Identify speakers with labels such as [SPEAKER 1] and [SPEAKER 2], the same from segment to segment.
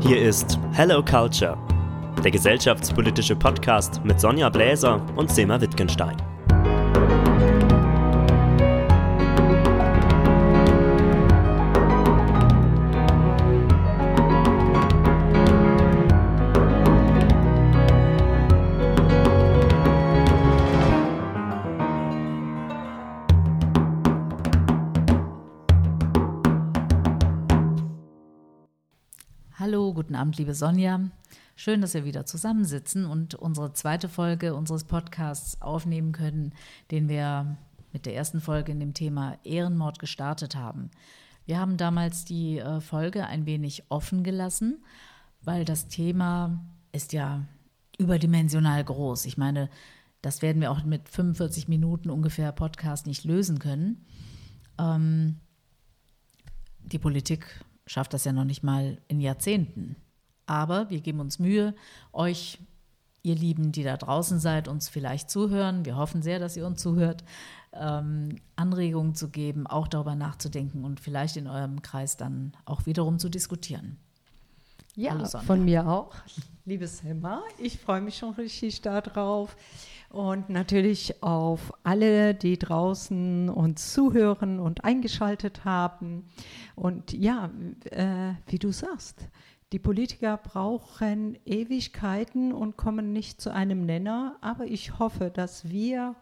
[SPEAKER 1] Hier ist Hello Culture, der gesellschaftspolitische Podcast mit Sonja Bläser und Sema Wittgenstein.
[SPEAKER 2] Abend, liebe Sonja. Schön, dass wir wieder zusammensitzen und unsere zweite Folge unseres Podcasts aufnehmen können, den wir mit der ersten Folge in dem Thema Ehrenmord gestartet haben. Wir haben damals die äh, Folge ein wenig offen gelassen, weil das Thema ist ja überdimensional groß. Ich meine, das werden wir auch mit 45 Minuten ungefähr Podcast nicht lösen können. Ähm, die Politik schafft das ja noch nicht mal in Jahrzehnten. Aber wir geben uns Mühe, euch, ihr Lieben, die da draußen seid, uns vielleicht zuhören. Wir hoffen sehr, dass ihr uns zuhört, ähm, Anregungen zu geben, auch darüber nachzudenken und vielleicht in eurem Kreis dann auch wiederum zu diskutieren.
[SPEAKER 3] Ja, von mir auch. Liebe Selma, ich freue mich schon richtig darauf. Und natürlich auf alle, die draußen uns zuhören und eingeschaltet haben. Und ja, äh, wie du sagst, die Politiker brauchen Ewigkeiten und kommen nicht zu einem Nenner. Aber ich hoffe, dass wir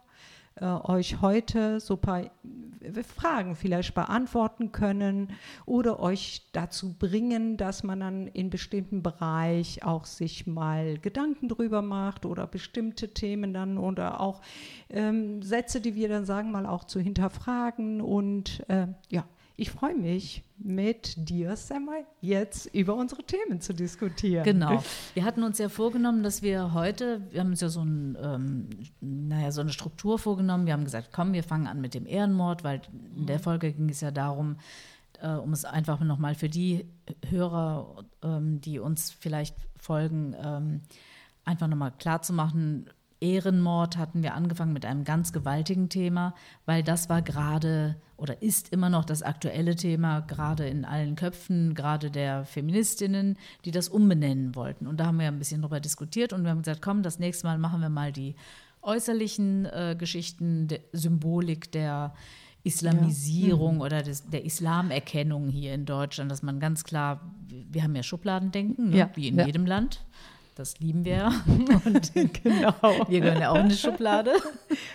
[SPEAKER 3] äh, euch heute so ein paar äh, Fragen vielleicht beantworten können oder euch dazu bringen, dass man dann in bestimmten Bereich auch sich mal Gedanken drüber macht oder bestimmte Themen dann oder auch ähm, Sätze, die wir dann sagen, mal auch zu hinterfragen und äh, ja. Ich freue mich, mit dir, Sammy, jetzt über unsere Themen zu diskutieren.
[SPEAKER 2] Genau. Wir hatten uns ja vorgenommen, dass wir heute, wir haben uns ja so, ein, ähm, naja, so eine Struktur vorgenommen. Wir haben gesagt, komm, wir fangen an mit dem Ehrenmord, weil in der Folge ging es ja darum, äh, um es einfach nochmal für die Hörer, ähm, die uns vielleicht folgen, ähm, einfach nochmal klar zu machen, Ehrenmord hatten wir angefangen mit einem ganz gewaltigen Thema, weil das war gerade oder ist immer noch das aktuelle Thema, gerade in allen Köpfen, gerade der Feministinnen, die das umbenennen wollten. Und da haben wir ein bisschen drüber diskutiert und wir haben gesagt, komm, das nächste Mal machen wir mal die äußerlichen äh, Geschichten, der Symbolik der Islamisierung
[SPEAKER 3] Ja.
[SPEAKER 2] oder des, der Islamerkennung hier in Deutschland, dass man ganz klar, wir haben ja Schubladendenken, ne?
[SPEAKER 3] Ja,
[SPEAKER 2] wie in
[SPEAKER 3] ja.
[SPEAKER 2] jedem Land. Das lieben wir. Und
[SPEAKER 3] genau.
[SPEAKER 2] wir gehören ja auch in eine Schublade.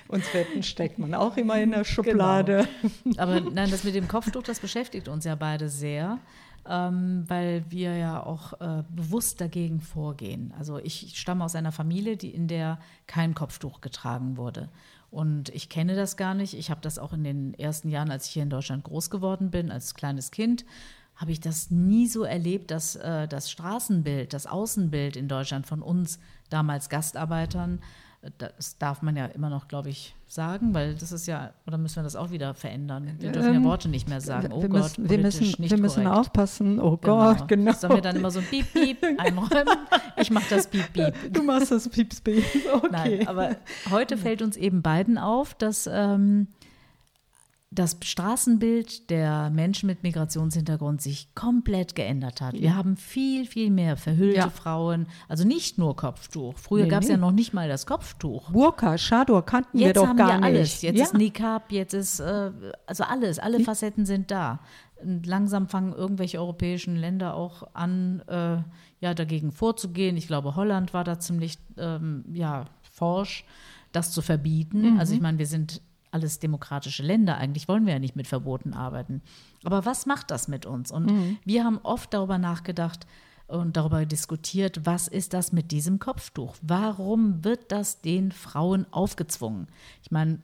[SPEAKER 3] Und Wetten steckt man auch immer in der Schublade.
[SPEAKER 2] Aber nein, das mit dem Kopftuch, das beschäftigt uns ja beide sehr, ähm, weil wir ja auch äh, bewusst dagegen vorgehen. Also ich stamme aus einer Familie, die in der kein Kopftuch getragen wurde. Und ich kenne das gar nicht. Ich habe das auch in den ersten Jahren, als ich hier in Deutschland groß geworden bin, als kleines Kind, habe ich das nie so erlebt, dass äh, das Straßenbild, das Außenbild in Deutschland von uns damals Gastarbeitern, äh, das darf man ja immer noch, glaube ich, sagen, weil das ist ja, oder müssen wir das auch wieder verändern? Wir dürfen ja
[SPEAKER 3] Ähm,
[SPEAKER 2] Worte nicht mehr sagen. Oh
[SPEAKER 3] wir
[SPEAKER 2] Gott,
[SPEAKER 3] müssen, wir müssen,
[SPEAKER 2] nicht
[SPEAKER 3] wir müssen
[SPEAKER 2] korrekt.
[SPEAKER 3] aufpassen. Oh Gott, genau.
[SPEAKER 2] Sollen wir dann immer so ein Piep, Piep einräumen? Ich mache das Piep, Piep.
[SPEAKER 3] Du machst das Pieps, Pieps. Okay.
[SPEAKER 2] Nein, aber heute fällt uns eben beiden auf, dass ähm, das Straßenbild der Menschen mit Migrationshintergrund sich komplett geändert hat. Wir haben viel, viel mehr verhüllte
[SPEAKER 3] Ja.
[SPEAKER 2] Frauen, also nicht nur Kopftuch. Früher
[SPEAKER 3] Nee,
[SPEAKER 2] gab es
[SPEAKER 3] nee.
[SPEAKER 2] ja noch nicht mal das Kopftuch.
[SPEAKER 3] Burka, Chador kannten wir
[SPEAKER 2] Jetzt
[SPEAKER 3] doch
[SPEAKER 2] haben
[SPEAKER 3] gar
[SPEAKER 2] wir
[SPEAKER 3] nicht.
[SPEAKER 2] alles. Jetzt
[SPEAKER 3] ja.
[SPEAKER 2] ist Nikab, jetzt ist äh, also alles, alle Facetten sind da. Und langsam fangen irgendwelche europäischen Länder auch an, äh, ja, dagegen vorzugehen. Ich glaube, Holland war da ziemlich ähm, ja, forsch, das zu verbieten. Also ich meine, wir sind alles demokratische Länder. Eigentlich wollen wir ja nicht mit Verboten arbeiten. Aber was macht das mit uns? Und wir haben oft darüber nachgedacht, und darüber diskutiert, was ist das mit diesem Kopftuch? Warum wird das den Frauen aufgezwungen? Ich meine,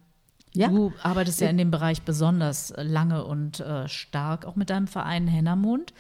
[SPEAKER 3] Ja.
[SPEAKER 2] du arbeitest ja in dem Bereich besonders lange und äh, stark, auch mit deinem Verein Hennermond.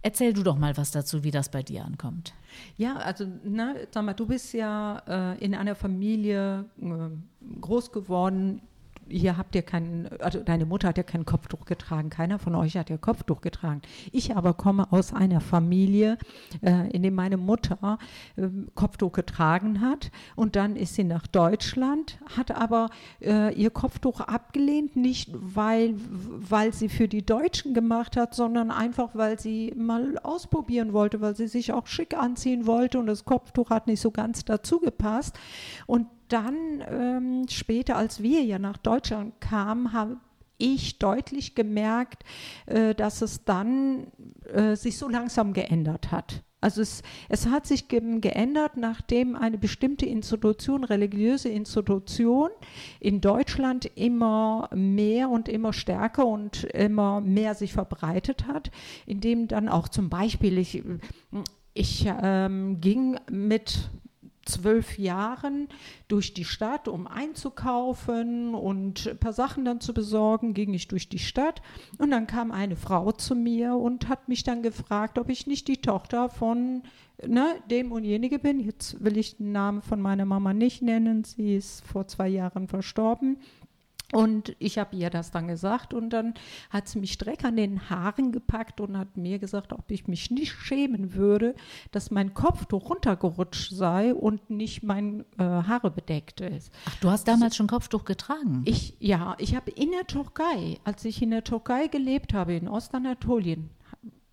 [SPEAKER 2] Erzähl du doch mal was dazu, wie das bei dir ankommt.
[SPEAKER 3] Ja, also, na, sag mal, du bist ja äh, in einer Familie äh, groß geworden. Hier habt ihr keinen, also deine Mutter hat ja kein Kopftuch getragen, keiner von euch hat ja Kopftuch getragen. Ich aber komme aus einer Familie, äh, in der meine Mutter äh, Kopftuch getragen hat und dann ist sie nach Deutschland, hat aber äh, ihr Kopftuch abgelehnt, nicht weil, weil sie für die Deutschen gemacht hat, sondern einfach, weil sie mal ausprobieren wollte, weil sie sich auch schick anziehen wollte und das Kopftuch hat nicht so ganz dazu gepasst. Und dann ähm, später, als wir ja nach Deutschland kamen, habe ich deutlich gemerkt, äh, dass es dann äh, sich so langsam geändert hat. Also es, es hat sich ge geändert, nachdem eine bestimmte Institution, religiöse Institution in Deutschland immer mehr und immer stärker und immer mehr sich verbreitet hat, indem dann auch zum Beispiel ich, ich ähm, ging mit zwölf Jahren durch die Stadt, um einzukaufen und ein paar Sachen dann zu besorgen, ging ich durch die Stadt und dann kam eine Frau zu mir und hat mich dann gefragt, ob ich nicht die Tochter von ne, dem und jenige bin. Jetzt will ich den Namen von meiner Mama nicht nennen, sie ist vor zwei Jahren verstorben. Und ich habe ihr das dann gesagt und dann hat sie mich direkt an den Haaren gepackt und hat mir gesagt, ob ich mich nicht schämen würde, dass mein Kopftuch runtergerutscht sei und nicht mein äh, Haare bedeckt ist.
[SPEAKER 2] Ach, du hast damals schon Kopftuch getragen?
[SPEAKER 3] Ich, ja, ich habe in der Türkei, als ich in der Türkei gelebt habe, in Ostanatolien,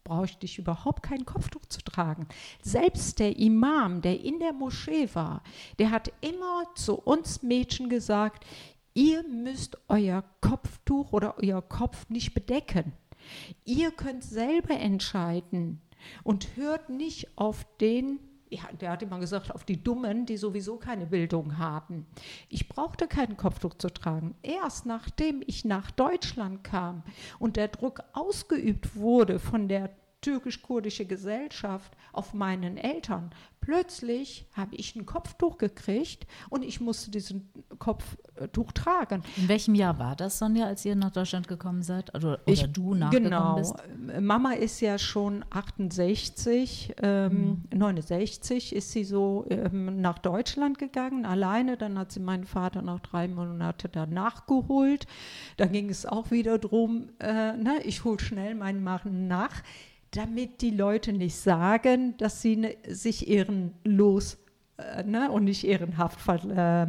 [SPEAKER 3] brauchte ich überhaupt kein Kopftuch zu tragen. Selbst der Imam, der in der Moschee war, der hat immer zu uns Mädchen gesagt, Ihr müsst euer Kopftuch oder euer Kopf nicht bedecken. Ihr könnt selber entscheiden und hört nicht auf den, ja, der hat immer gesagt, auf die Dummen, die sowieso keine Bildung haben. Ich brauchte kein Kopftuch zu tragen. Erst nachdem ich nach Deutschland kam und der Druck ausgeübt wurde von der türkisch-kurdische Gesellschaft auf meinen Eltern. Plötzlich habe ich ein Kopftuch gekriegt und ich musste diesen Kopftuch tragen.
[SPEAKER 2] In welchem Jahr war das, Sonja, als ihr nach Deutschland gekommen seid? Oder, oder ich, du nachgekommen genau. bist?
[SPEAKER 3] Mama ist ja schon 68, ähm, mhm. 69 ist sie so ähm, nach Deutschland gegangen, alleine. Dann hat sie meinen Vater noch drei Monate danach geholt. Da ging es auch wieder drum, äh, na, ich hole schnell meinen Mann nach damit die Leute nicht sagen, dass sie ne, sich ehrenlos äh, ne, und nicht ehrenhaft äh, äh,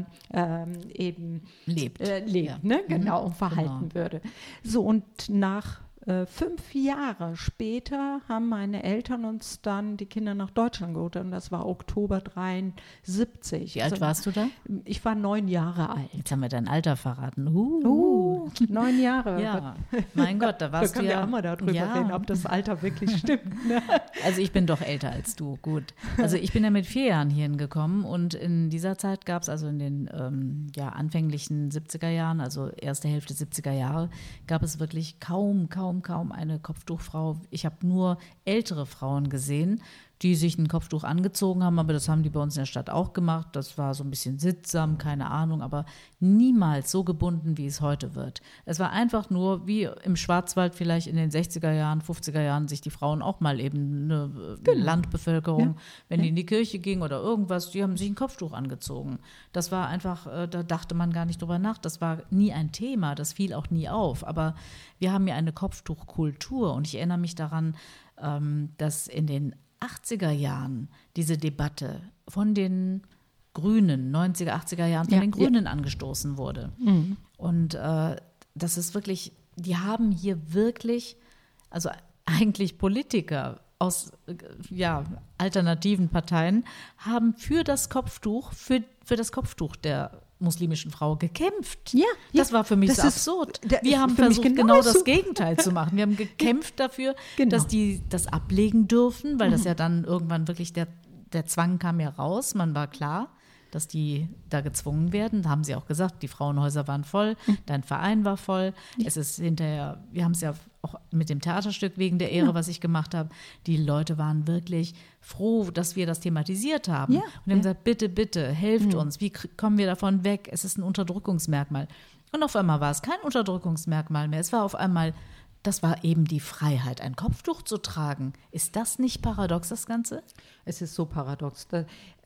[SPEAKER 3] eben
[SPEAKER 2] lebt,
[SPEAKER 3] äh, lebt ja. ne, genau, mhm. verhalten genau. würde. So, und nach äh, fünf Jahre später haben meine Eltern uns dann die Kinder nach Deutschland geholt und das war Oktober 73.
[SPEAKER 2] Wie alt also, warst du da?
[SPEAKER 3] Ich war neun Jahre alt.
[SPEAKER 2] Jetzt haben wir dein Alter verraten.
[SPEAKER 3] Uh, uh neun Jahre.
[SPEAKER 2] ja, mein Gott, da warst
[SPEAKER 3] da
[SPEAKER 2] du
[SPEAKER 3] ja. Da mal darüber ja. reden, ob das Alter wirklich stimmt. Ne?
[SPEAKER 2] Also ich bin doch älter als du, gut. Also ich bin ja mit vier Jahren hierhin gekommen und in dieser Zeit gab es also in den ähm, ja, anfänglichen 70er Jahren, also erste Hälfte 70er Jahre, gab es wirklich kaum, kaum kaum, eine Kopftuchfrau. Ich habe nur ältere Frauen gesehen, die sich ein Kopftuch angezogen haben, aber das haben die bei uns in der Stadt auch gemacht. Das war so ein bisschen sittsam, keine Ahnung, aber niemals so gebunden, wie es heute wird. Es war einfach nur wie im Schwarzwald vielleicht in den 60er Jahren, 50er Jahren sich die Frauen auch mal eben eine genau. Landbevölkerung, ja. wenn die in die Kirche gingen oder irgendwas, die haben sich ein Kopftuch angezogen. Das war einfach, äh, da dachte man gar nicht drüber nach. Das war nie ein Thema, das fiel auch nie auf. Aber wir haben ja eine Kopftuchkultur und ich erinnere mich daran, ähm, dass in den 80er Jahren diese Debatte von den Grünen, 90er, 80er Jahren, von ja, den Grünen ja. angestoßen wurde. Mhm. Und äh, das ist wirklich, die haben hier wirklich, also eigentlich Politiker aus ja, alternativen Parteien haben für das Kopftuch, für, für das Kopftuch der muslimischen Frau gekämpft.
[SPEAKER 3] Ja,
[SPEAKER 2] das war für mich so absurd. Ist, wir haben versucht, genau, genau das Gegenteil zu machen. Wir haben gekämpft dafür, genau. dass die das ablegen dürfen, weil mhm. das ja dann irgendwann wirklich der, der Zwang kam ja raus. Man war klar, dass die da gezwungen werden. Da haben sie auch gesagt, die Frauenhäuser waren voll, mhm. dein Verein war voll. Ja. Es ist hinterher, wir haben es ja auch mit dem Theaterstück wegen der Ehre, ja. was ich gemacht habe. Die Leute waren wirklich froh, dass wir das thematisiert haben. Ja. Und haben gesagt, bitte, bitte, helft mhm. uns. Wie kommen wir davon weg? Es ist ein Unterdrückungsmerkmal. Und auf einmal war es kein Unterdrückungsmerkmal mehr. Es war auf einmal das war eben die Freiheit, ein Kopftuch zu tragen. Ist das nicht paradox, das Ganze?
[SPEAKER 3] Es ist so paradox.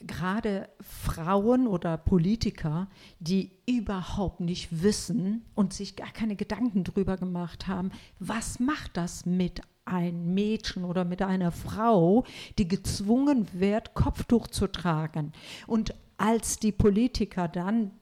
[SPEAKER 3] Gerade Frauen oder Politiker, die überhaupt nicht wissen und sich gar keine Gedanken darüber gemacht haben, was macht das mit ein Mädchen oder mit einer Frau, die gezwungen wird, Kopftuch zu tragen. Und als die Politiker dann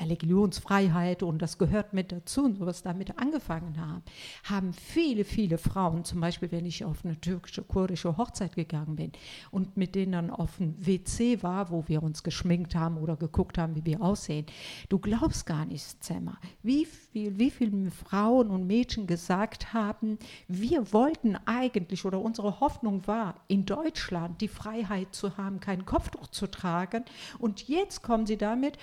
[SPEAKER 3] Religionsfreiheit und das gehört mit dazu und sowas damit angefangen haben, haben viele, viele Frauen, zum Beispiel wenn ich auf eine türkische, kurdische Hochzeit gegangen bin und mit denen dann auf ein WC war, wo wir uns geschminkt haben oder geguckt haben, wie wir aussehen, du glaubst gar nicht, Zemmer, wie viel, wie viele Frauen und Mädchen gesagt haben, wir wollten eigentlich oder unsere Hoffnung war, in Deutschland die Freiheit zu haben, kein Kopftuch zu tragen. Und jetzt kommen sie damit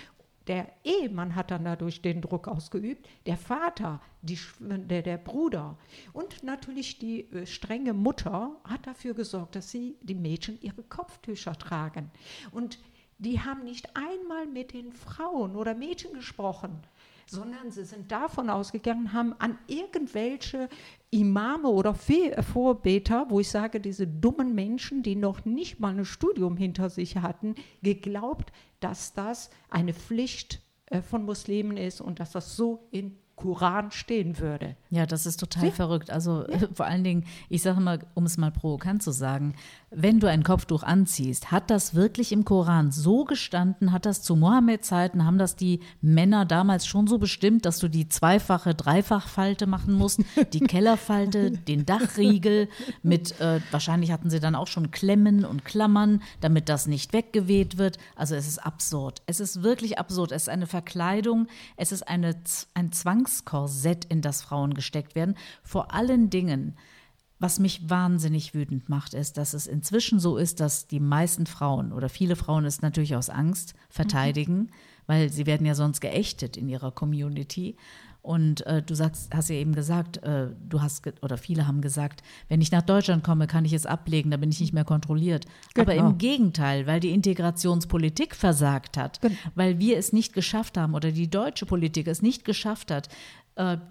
[SPEAKER 3] der Ehemann hat dann dadurch den Druck ausgeübt, der Vater, die, der, der Bruder und natürlich die äh, strenge Mutter hat dafür gesorgt, dass sie die Mädchen ihre Kopftücher tragen. Und die haben nicht einmal mit den Frauen oder Mädchen gesprochen, sondern sie sind davon ausgegangen, haben an irgendwelche Imame oder Vorbeter, wo ich sage, diese dummen Menschen, die noch nicht mal ein Studium hinter sich hatten, geglaubt, dass das eine Pflicht äh, von Muslimen ist und dass das so in Koran stehen würde.
[SPEAKER 2] Ja, das ist total ja. verrückt. Also ja. vor allen Dingen, ich sage mal, um es mal provokant zu sagen, wenn du ein Kopftuch anziehst, hat das wirklich im Koran so gestanden? Hat das zu Mohammed-Zeiten, haben das die Männer damals schon so bestimmt, dass du die zweifache Dreifachfalte machen musst, die Kellerfalte, den Dachriegel mit, äh, wahrscheinlich hatten sie dann auch schon Klemmen und Klammern, damit das nicht weggeweht wird. Also es ist absurd. Es ist wirklich absurd. Es ist eine Verkleidung, es ist eine, ein Zwangskorsett, in das Frauen gesteckt werden. Vor allen Dingen was mich wahnsinnig wütend macht, ist, dass es inzwischen so ist, dass die meisten Frauen oder viele Frauen es natürlich aus Angst verteidigen, mhm. weil sie werden ja sonst geächtet in ihrer Community. Und äh, du sagst, hast ja eben gesagt, äh, du hast ge oder viele haben gesagt, wenn ich nach Deutschland komme, kann ich es ablegen, da bin ich nicht mehr kontrolliert. Genau. Aber im Gegenteil, weil die Integrationspolitik versagt hat, genau. weil wir es nicht geschafft haben oder die deutsche Politik es nicht geschafft hat,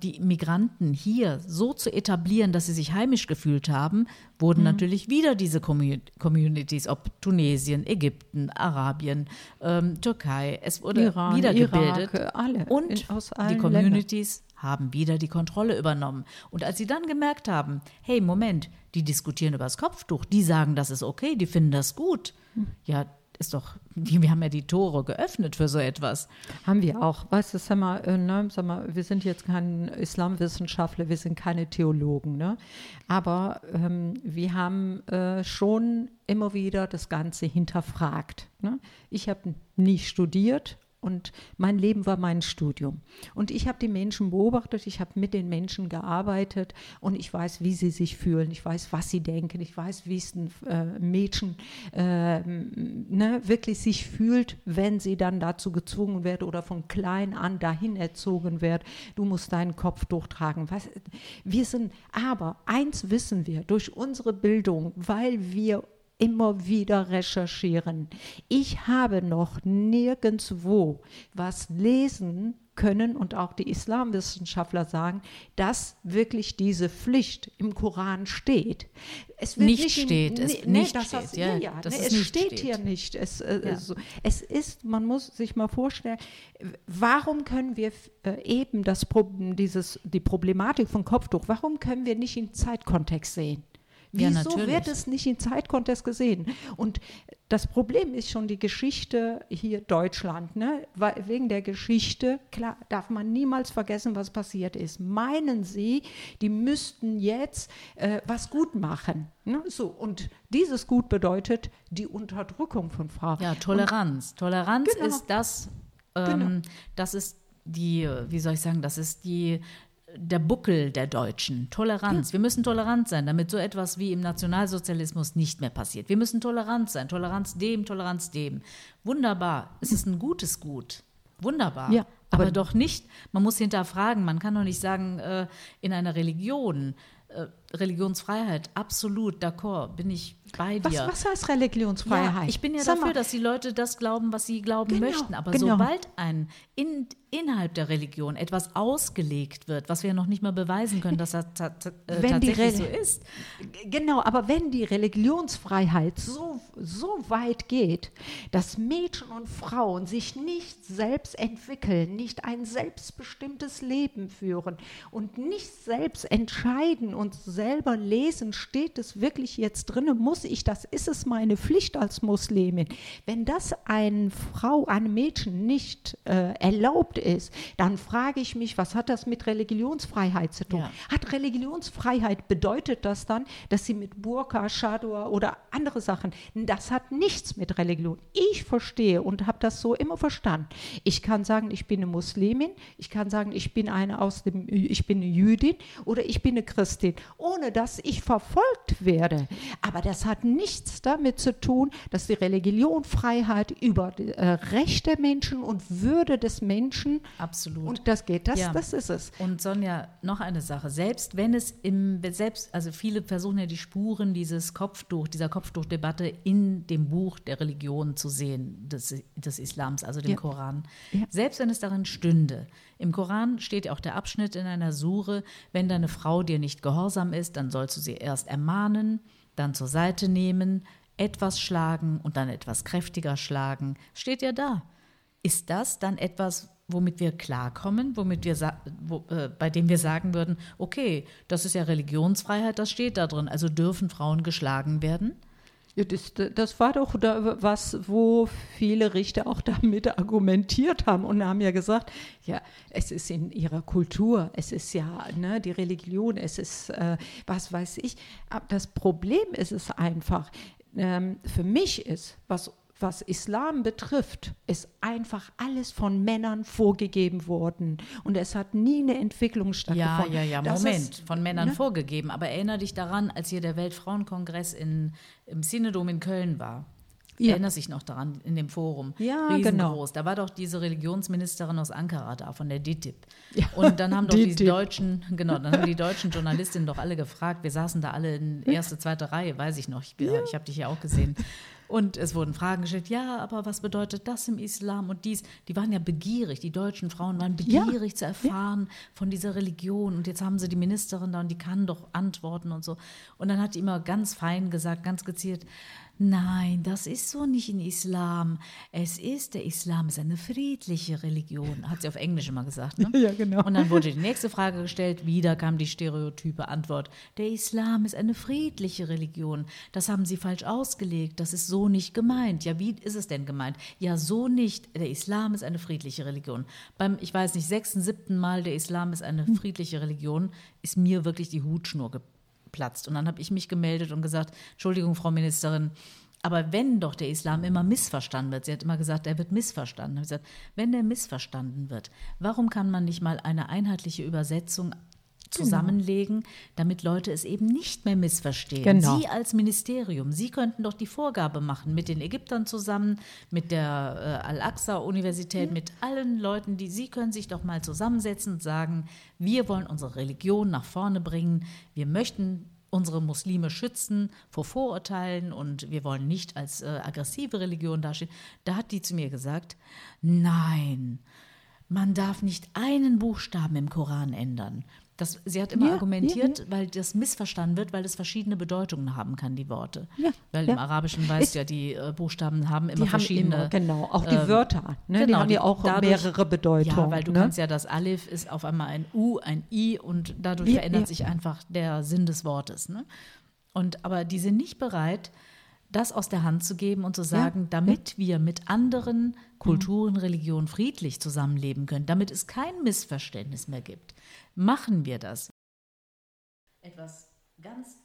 [SPEAKER 2] die Migranten hier so zu etablieren, dass sie sich heimisch gefühlt haben, wurden mhm. natürlich wieder diese Communities, ob Tunesien, Ägypten, Arabien, ähm, Türkei, es wurde Iran, wieder gebildet.
[SPEAKER 3] Irak, alle,
[SPEAKER 2] und die Communities Ländern. haben wieder die Kontrolle übernommen. Und als sie dann gemerkt haben, hey, Moment, die diskutieren über das Kopftuch, die sagen, das ist okay, die finden das gut. Mhm. Ja, ist doch, wir haben ja die Tore geöffnet für so etwas.
[SPEAKER 3] Haben wir auch. Weißt du, sag mal, äh, ne, sag mal, wir sind jetzt kein Islamwissenschaftler, wir sind keine Theologen, ne? aber ähm, wir haben äh, schon immer wieder das Ganze hinterfragt. Ne? Ich habe nie studiert und mein Leben war mein Studium. Und ich habe die Menschen beobachtet, ich habe mit den Menschen gearbeitet und ich weiß, wie sie sich fühlen, ich weiß, was sie denken, ich weiß, wie es ein äh, Mädchen äh, ne, wirklich sich fühlt, wenn sie dann dazu gezwungen wird oder von klein an dahin erzogen wird, du musst deinen Kopf durchtragen. Was, wir sind, aber eins wissen wir durch unsere Bildung, weil wir immer wieder recherchieren. Ich habe noch nirgendwo was lesen können und auch die Islamwissenschaftler sagen, dass wirklich diese Pflicht im Koran steht.
[SPEAKER 2] Es nicht, nicht steht, in, es nee, nicht steht.
[SPEAKER 3] Das, ja, ja, nee, es, es steht, steht, hier nicht. Es, äh, ja. so, es ist, man muss sich mal vorstellen, warum können wir äh, eben das, dieses, die Problematik von Kopftuch, warum können wir nicht im Zeitkontext sehen? Wieso ja, wird es nicht in Zeitkontext gesehen? Und das Problem ist schon die Geschichte hier Deutschland. Ne? Wegen der Geschichte, klar, darf man niemals vergessen, was passiert ist. Meinen Sie, die müssten jetzt äh, was gut machen? Ne? So, und dieses Gut bedeutet die Unterdrückung von Frauen.
[SPEAKER 2] Ja, Toleranz. Und, Toleranz genau. ist das, ähm, genau. das ist die, wie soll ich sagen, das ist die der Buckel der Deutschen. Toleranz. Ja. Wir müssen tolerant sein, damit so etwas wie im Nationalsozialismus nicht mehr passiert. Wir müssen tolerant sein. Toleranz dem, Toleranz dem. Wunderbar. Es ist ein gutes Gut. Wunderbar. Ja, aber, aber, doch nicht, man muss hinterfragen. Man kann doch nicht sagen, äh, in einer Religion, äh, Religionsfreiheit, absolut, d'accord, bin ich bei dir.
[SPEAKER 3] Was, was heißt Religionsfreiheit?
[SPEAKER 2] Ja, ich bin ja
[SPEAKER 3] Sag
[SPEAKER 2] dafür,
[SPEAKER 3] mal.
[SPEAKER 2] dass die Leute das glauben, was sie glauben
[SPEAKER 3] Genau,
[SPEAKER 2] möchten. Aber
[SPEAKER 3] genau.
[SPEAKER 2] sobald ein in, innerhalb der Religion etwas ausgelegt wird, was wir ja noch nicht mal beweisen können, dass das äh, tatsächlich so ist,
[SPEAKER 3] Genau, aber wenn die Religionsfreiheit so, so weit geht, dass Mädchen und Frauen sich nicht selbst entwickeln, nicht ein selbstbestimmtes Leben führen und nicht selbst entscheiden und selber lesen, steht es wirklich jetzt drin, muss ich das, ist es meine Pflicht als Muslimin. Wenn das eine Frau, einem Mädchen nicht äh, erlaubt ist, dann frage ich mich, was hat das mit Religionsfreiheit zu tun?
[SPEAKER 2] Ja.
[SPEAKER 3] Hat Religionsfreiheit bedeutet das dann, dass sie mit Burka, Chador oder andere Sachen, das hat nichts mit Religion. Ich verstehe und habe das so immer verstanden. Ich kann sagen, ich bin eine Muslimin, ich kann sagen, ich bin eine aus dem, ich bin eine Jüdin oder ich bin eine Christin, ohne dass ich verfolgt werde. Aber das hat nichts damit zu tun, dass die Religion Freiheit über die, äh, Recht der Menschen und Würde des Menschen
[SPEAKER 2] absolut.
[SPEAKER 3] und das geht, das,
[SPEAKER 2] Ja.
[SPEAKER 3] das ist es.
[SPEAKER 2] Und Sonja, noch eine Sache. Selbst wenn es im, selbst, also viele versuchen ja die Spuren dieses Kopftuch, dieser Kopftuchdebatte in dem Buch der Religion zu sehen, des, des Islams, also dem
[SPEAKER 3] Ja.
[SPEAKER 2] Koran.
[SPEAKER 3] Ja.
[SPEAKER 2] Selbst wenn es darin stünde. Im Koran steht auch der Abschnitt in einer Sure, wenn deine Frau dir nicht gehorsam ist, dann sollst du sie erst ermahnen, dann zur Seite nehmen, etwas schlagen und dann etwas kräftiger schlagen. Steht ja da. Ist das dann etwas, womit wir klarkommen, womit wir wo, äh, bei dem wir sagen würden, okay, das ist ja Religionsfreiheit, das steht da drin, also dürfen Frauen geschlagen werden?
[SPEAKER 3] Ja, das, das war doch da, was, wo viele Richter auch damit argumentiert haben und haben ja gesagt, ja, es ist in ihrer Kultur, es ist ja ne, die Religion, es ist, äh, was weiß ich. Aber das Problem ist es einfach, ähm, für mich ist, was was Islam betrifft, ist einfach alles von Männern vorgegeben worden. Und es hat nie eine Entwicklung
[SPEAKER 2] Ja,
[SPEAKER 3] stattgefunden.
[SPEAKER 2] ja, ja,
[SPEAKER 3] Das
[SPEAKER 2] Moment,
[SPEAKER 3] ist-
[SPEAKER 2] von Männern
[SPEAKER 3] ne?
[SPEAKER 2] vorgegeben. Aber erinnere dich daran, als hier der Weltfrauenkongress in, im Synodom in Köln war.
[SPEAKER 3] Ja.
[SPEAKER 2] Erinnerst dich noch daran, in dem Forum?
[SPEAKER 3] Ja,
[SPEAKER 2] Riesengroß. Da war doch diese Religionsministerin aus Ankara da, von der DITIB.
[SPEAKER 3] Ja,
[SPEAKER 2] Und dann haben doch die deutschen, genau, dann haben die deutschen Journalistinnen doch alle gefragt. Wir saßen da alle in erste, zweite Reihe, weiß ich noch. Ich, ich habe dich ja auch gesehen. Und es wurden Fragen gestellt, ja, aber was bedeutet das im Islam und dies? Die waren ja begierig, die deutschen Frauen waren
[SPEAKER 3] Ja.
[SPEAKER 2] begierig zu erfahren von dieser Religion. Und jetzt haben sie die Ministerin da und die kann doch antworten und so. Und dann hat die immer ganz fein gesagt, ganz gezielt, nein, das ist so nicht in Islam. Es ist, der Islam ist eine friedliche Religion, hat sie auf Englisch immer gesagt. Ne?
[SPEAKER 3] Ja, genau.
[SPEAKER 2] Und dann wurde die nächste Frage gestellt, wieder kam die stereotype Antwort, der Islam ist eine friedliche Religion. Das haben sie falsch ausgelegt, das ist so nicht gemeint. Ja, wie ist es denn gemeint? Ja, so nicht. Der Islam ist eine friedliche Religion. Beim, ich weiß nicht, sechsten, siebten Mal, der Islam ist eine friedliche Religion, ist mir wirklich die Hutschnur geplatzt. Und dann habe ich mich gemeldet und gesagt, Entschuldigung, Frau Ministerin, aber wenn doch der Islam immer missverstanden wird, sie hat immer gesagt, er wird missverstanden. Ich gesagt, wenn der missverstanden wird, warum kann man nicht mal eine einheitliche Übersetzung zusammenlegen, damit Leute es eben nicht mehr missverstehen.
[SPEAKER 3] Genau.
[SPEAKER 2] Sie als Ministerium, Sie könnten doch die Vorgabe machen mit den Ägyptern zusammen, mit der äh, Al-Aqsa-Universität, mit allen Leuten, die Sie können sich doch mal zusammensetzen und sagen, wir wollen unsere Religion nach vorne bringen, wir möchten unsere Muslime schützen vor Vorurteilen und wir wollen nicht als äh, aggressive Religion dastehen. Da hat die zu mir gesagt, nein, man darf nicht einen Buchstaben im Koran ändern. Das, sie hat immer
[SPEAKER 3] Ja,
[SPEAKER 2] argumentiert, weil das missverstanden wird, weil es verschiedene Bedeutungen haben kann, die Worte.
[SPEAKER 3] Ja,
[SPEAKER 2] weil
[SPEAKER 3] ja.
[SPEAKER 2] im Arabischen weißt du ja, die äh, Buchstaben haben immer
[SPEAKER 3] Die haben
[SPEAKER 2] verschiedene.
[SPEAKER 3] immer, genau, auch die
[SPEAKER 2] ähm,
[SPEAKER 3] Wörter, ne? die
[SPEAKER 2] genau,
[SPEAKER 3] haben ja auch
[SPEAKER 2] dadurch-
[SPEAKER 3] mehrere Bedeutungen.
[SPEAKER 2] Ja, weil du
[SPEAKER 3] ne?
[SPEAKER 2] kannst ja das Alif ist auf einmal ein U, ein I und dadurch
[SPEAKER 3] Ja,
[SPEAKER 2] verändert
[SPEAKER 3] ja.
[SPEAKER 2] sich einfach der Sinn des Wortes. Ne? Und aber die sind nicht bereit, das aus der Hand zu geben und zu sagen, damit wir mit anderen Kulturen, Religionen friedlich zusammenleben können, damit es kein Missverständnis mehr gibt, machen wir das. Etwas ganz